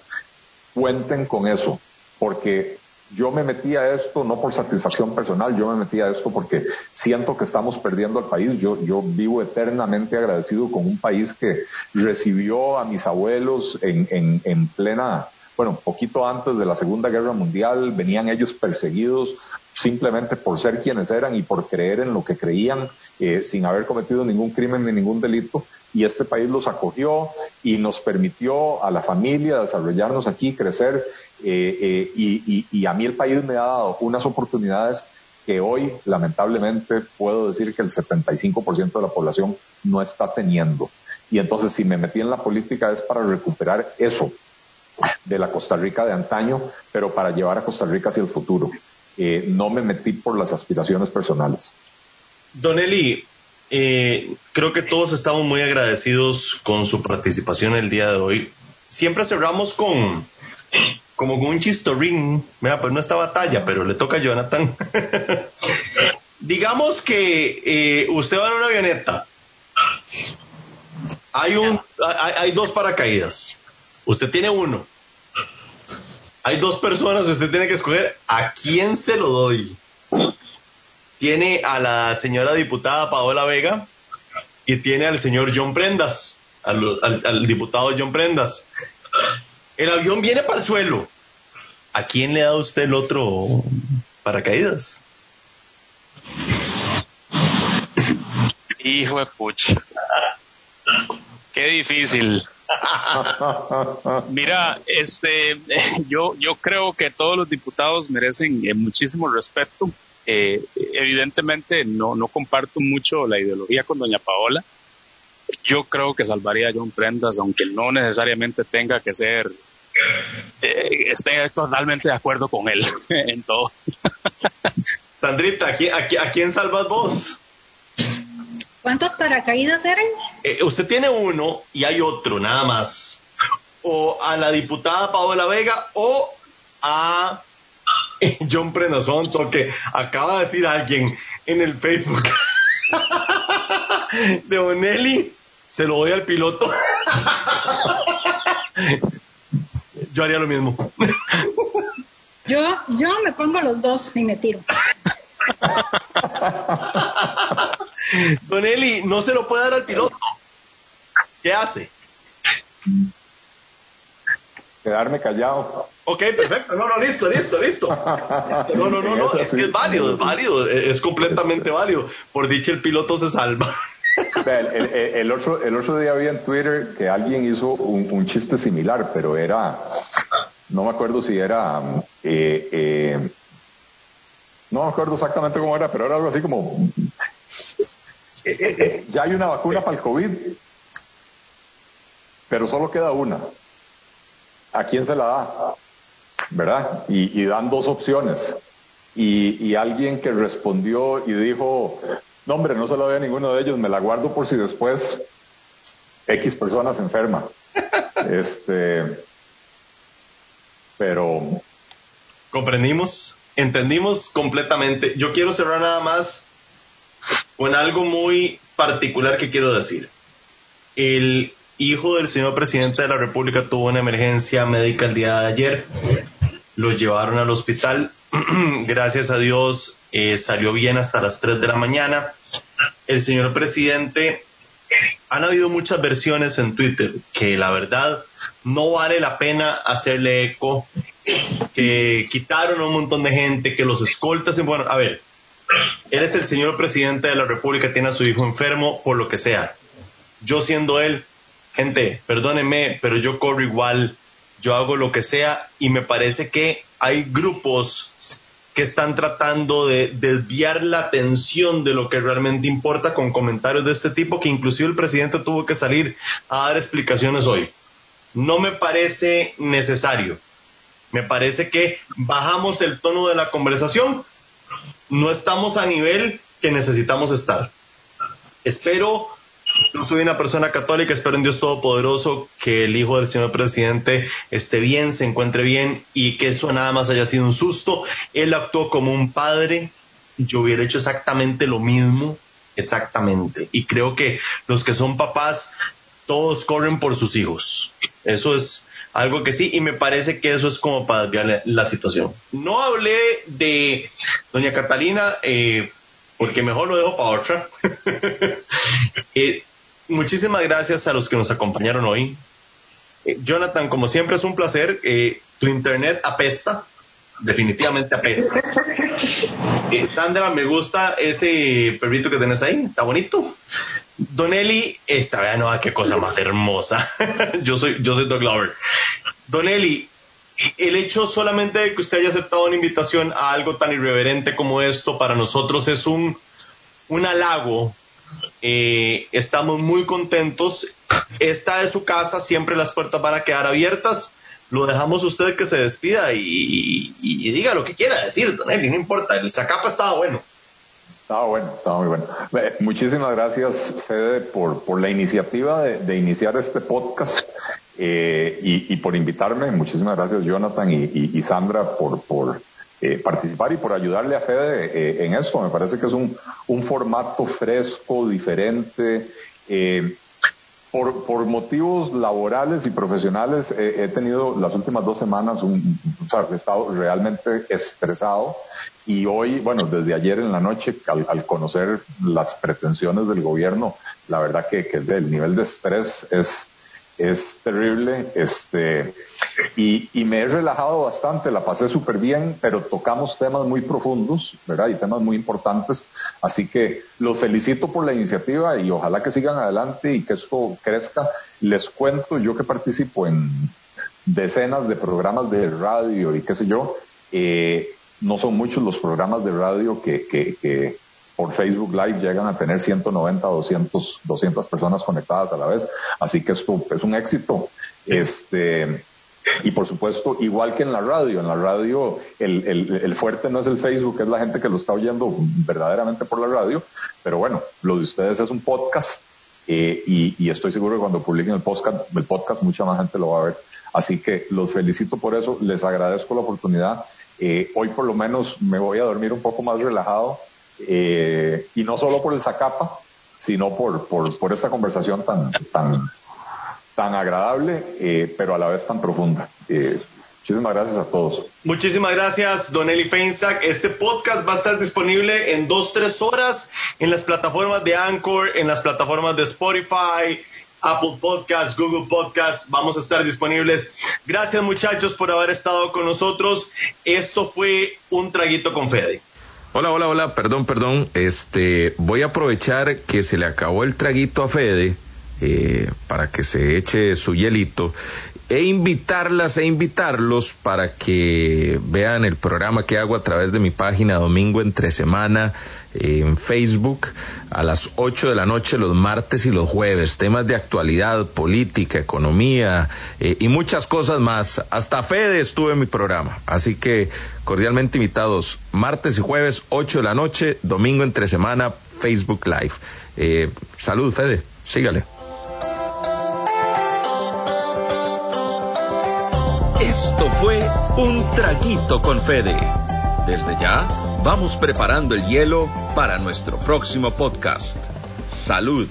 cuenten con eso, porque yo me metí a esto no por satisfacción personal, yo me metí a esto porque siento que estamos perdiendo al país. Yo, yo vivo eternamente agradecido con un país que recibió a mis abuelos en, en, en plena, bueno, poquito antes de la Segunda Guerra Mundial, venían ellos perseguidos simplemente por ser quienes eran y por creer en lo que creían, eh, sin haber cometido ningún crimen ni ningún delito. Y este país los acogió y nos permitió a la familia desarrollarnos aquí, crecer. Eh, eh, y, y, a mí el país me ha dado unas oportunidades que hoy, lamentablemente, puedo decir que el 75% de la población no está teniendo. Y entonces, si me metí en la política es para recuperar eso de la Costa Rica de antaño, pero para llevar a Costa Rica hacia el futuro. Eh, no me metí por las aspiraciones personales. Don Eli, eh, creo que todos estamos muy agradecidos con su participación el día de hoy. Siempre cerramos con como con un chistorín, mira, pues no esta batalla, pero le toca a Jonathan. [LAUGHS] Digamos que eh, usted va en una avioneta. Hay un, hay dos paracaídas. Usted tiene uno hay dos personas, usted tiene que escoger a quién se lo doy. Tiene a la señora diputada Paola Vega y tiene al señor John Prendas, al, diputado John Prendas. El avión viene para el suelo. ¿A quién le da usted el otro paracaídas? Hijo de pucha. Qué difícil. Mira, este, [LAUGHS] yo, yo creo que todos los diputados merecen eh, muchísimo respeto. Eh, evidentemente no, no comparto mucho la ideología con doña Paola. Yo creo que salvaría a John Prendas, aunque no necesariamente tenga que ser, eh, esté totalmente de acuerdo con él [LAUGHS] en todo. Sandrita, ¿a quién salvas vos? ¿Cuántos paracaídas eran? Eh, usted tiene uno y hay otro, nada más. O a la diputada Paola Vega o a [LAUGHS] John Prenazonto, que acaba de decir alguien en el Facebook [LAUGHS] de Onelli, se lo doy al piloto. [LAUGHS] Yo haría lo mismo. Yo, yo me pongo los dos y me tiro. Don Eli, no se lo puede dar al piloto. ¿Qué hace? Quedarme callado. Ok, perfecto. No, no, listo, listo, listo. [LAUGHS] No, no, no, no. Es que es válido, es válido, es completamente válido. Por dicho, el piloto se salva. El, otro, el otro día vi en Twitter que alguien hizo un, chiste similar, pero era, no me acuerdo si era eh, eh, no me acuerdo exactamente cómo era, pero era algo así como, ya hay una vacuna para el COVID, pero solo queda una. ¿A quién se la da? ¿Verdad? Y, dan dos opciones. Y, alguien que respondió y dijo, no hombre, no se la doy a ninguno de ellos, me la guardo por si después X personas enferma. [LAUGHS] este, pero... Comprendimos entendimos completamente. Yo quiero cerrar nada más con algo muy particular que quiero decir. El hijo del señor presidente de la República tuvo una emergencia médica el día de ayer. Lo llevaron al hospital. [CLEARS THROAT] Gracias a Dios eh, salió bien hasta las 3 de la mañana. El señor presidente, han habido muchas versiones en Twitter que la verdad no vale la pena hacerle eco que quitaron a un montón de gente, que los escoltas, bueno, a ver, él es el señor presidente de la República, tiene a su hijo enfermo, por lo que sea. Yo siendo él, gente, perdónenme, pero yo corro igual, yo hago lo que sea y me parece que hay grupos que están tratando de desviar la atención de lo que realmente importa con comentarios de este tipo, que inclusive el presidente tuvo que salir a dar explicaciones hoy. No me parece necesario. Me parece que bajamos el tono de la conversación no estamos a nivel que necesitamos estar. Espero, yo soy una persona católica, espero en Dios Todopoderoso que el hijo del señor presidente esté bien, se encuentre bien y que eso nada más haya sido un susto. Él actuó como un padre, yo hubiera hecho exactamente lo mismo, exactamente. Y creo que los que son papás, todos corren por sus hijos. Eso es algo que sí, y me parece que eso es como para desviar la situación. No hablé de doña Catalina, eh, porque mejor lo dejo para otra. [LAUGHS] Eh, muchísimas gracias a los que nos acompañaron hoy. Eh, Jonathan, como siempre es un placer. Tu internet apesta, definitivamente apesta. [LAUGHS] Sandra, me gusta ese perrito que tenés ahí, está bonito. Don Eli, esta vea no, qué cosa más hermosa. [LAUGHS] yo soy, yo soy Doug Lover. Don Eli, el hecho solamente de que usted haya aceptado una invitación a algo tan irreverente como esto para nosotros es un, un halago. Eh, estamos muy contentos. Esta es su casa, siempre las puertas van a quedar abiertas. Lo dejamos usted que se despida y, diga lo que quiera decir, Don Eli, no importa. El Zacapa estaba bueno. Estaba bueno, estaba muy bueno. Muchísimas gracias, Fede, por, por la iniciativa de, de iniciar este podcast. Eh, y, por invitarme. Muchísimas gracias, Jonathan y, Sandra, por, por eh, participar y por ayudarle a Fede eh, en esto. Me parece que es un, un formato fresco, diferente. Por, por, motivos laborales y profesionales he tenido las últimas dos semanas un, he estado realmente estresado. Y hoy, bueno, desde ayer en la noche, al, conocer las pretensiones del gobierno, la verdad que el nivel de estrés es, es terrible, este, y, y, me he relajado bastante, la pasé súper bien, pero tocamos temas muy profundos, ¿verdad? Y temas muy importantes, así que los felicito por la iniciativa y ojalá que sigan adelante y que esto crezca. Les cuento, yo que participo en decenas de programas de radio y qué sé yo, eh, no son muchos los programas de radio que, por Facebook Live llegan a tener 190, 200, 200 personas conectadas a la vez. Así que esto es un éxito. Este, y por supuesto, igual que en la radio, en la radio el, el, el, fuerte no es el Facebook, es la gente que lo está oyendo verdaderamente por la radio, pero bueno, lo de ustedes es un podcast eh, y, y, estoy seguro que cuando publiquen el podcast, el podcast mucha más gente lo va a ver. Así que los felicito por eso, les agradezco la oportunidad. Eh, hoy por lo menos me voy a dormir un poco más relajado eh, y no solo por el Zacapa, sino por, por, por esta conversación tan, tan, tan agradable, eh, pero a la vez tan profunda. Eh, muchísimas gracias a todos. Muchísimas gracias, Don Eli Feinsack. Este podcast va a estar disponible en dos, tres horas en las plataformas de Anchor, en las plataformas de Spotify, Apple Podcast, Google Podcast, vamos a estar disponibles. Gracias muchachos por haber estado con nosotros. Esto fue un traguito con Fede. Hola, hola, hola, perdón, perdón. Este, voy a aprovechar que se le acabó el traguito a Fede eh, para que se eche su hielito e invitarlas e invitarlos para que vean el programa que hago a través de mi página Domingo entre Semana en Facebook a las 8 de la noche los martes y los jueves. Temas de actualidad, política, economía eh, y muchas cosas más. Hasta Fede estuve en mi programa. Así que cordialmente invitados martes y jueves 8 de la noche, domingo entre semana, Facebook Live. Eh, salud, Fede. Sígale. Esto fue un traguito con Fede. Desde ya, vamos preparando el hielo para nuestro próximo podcast. Salud.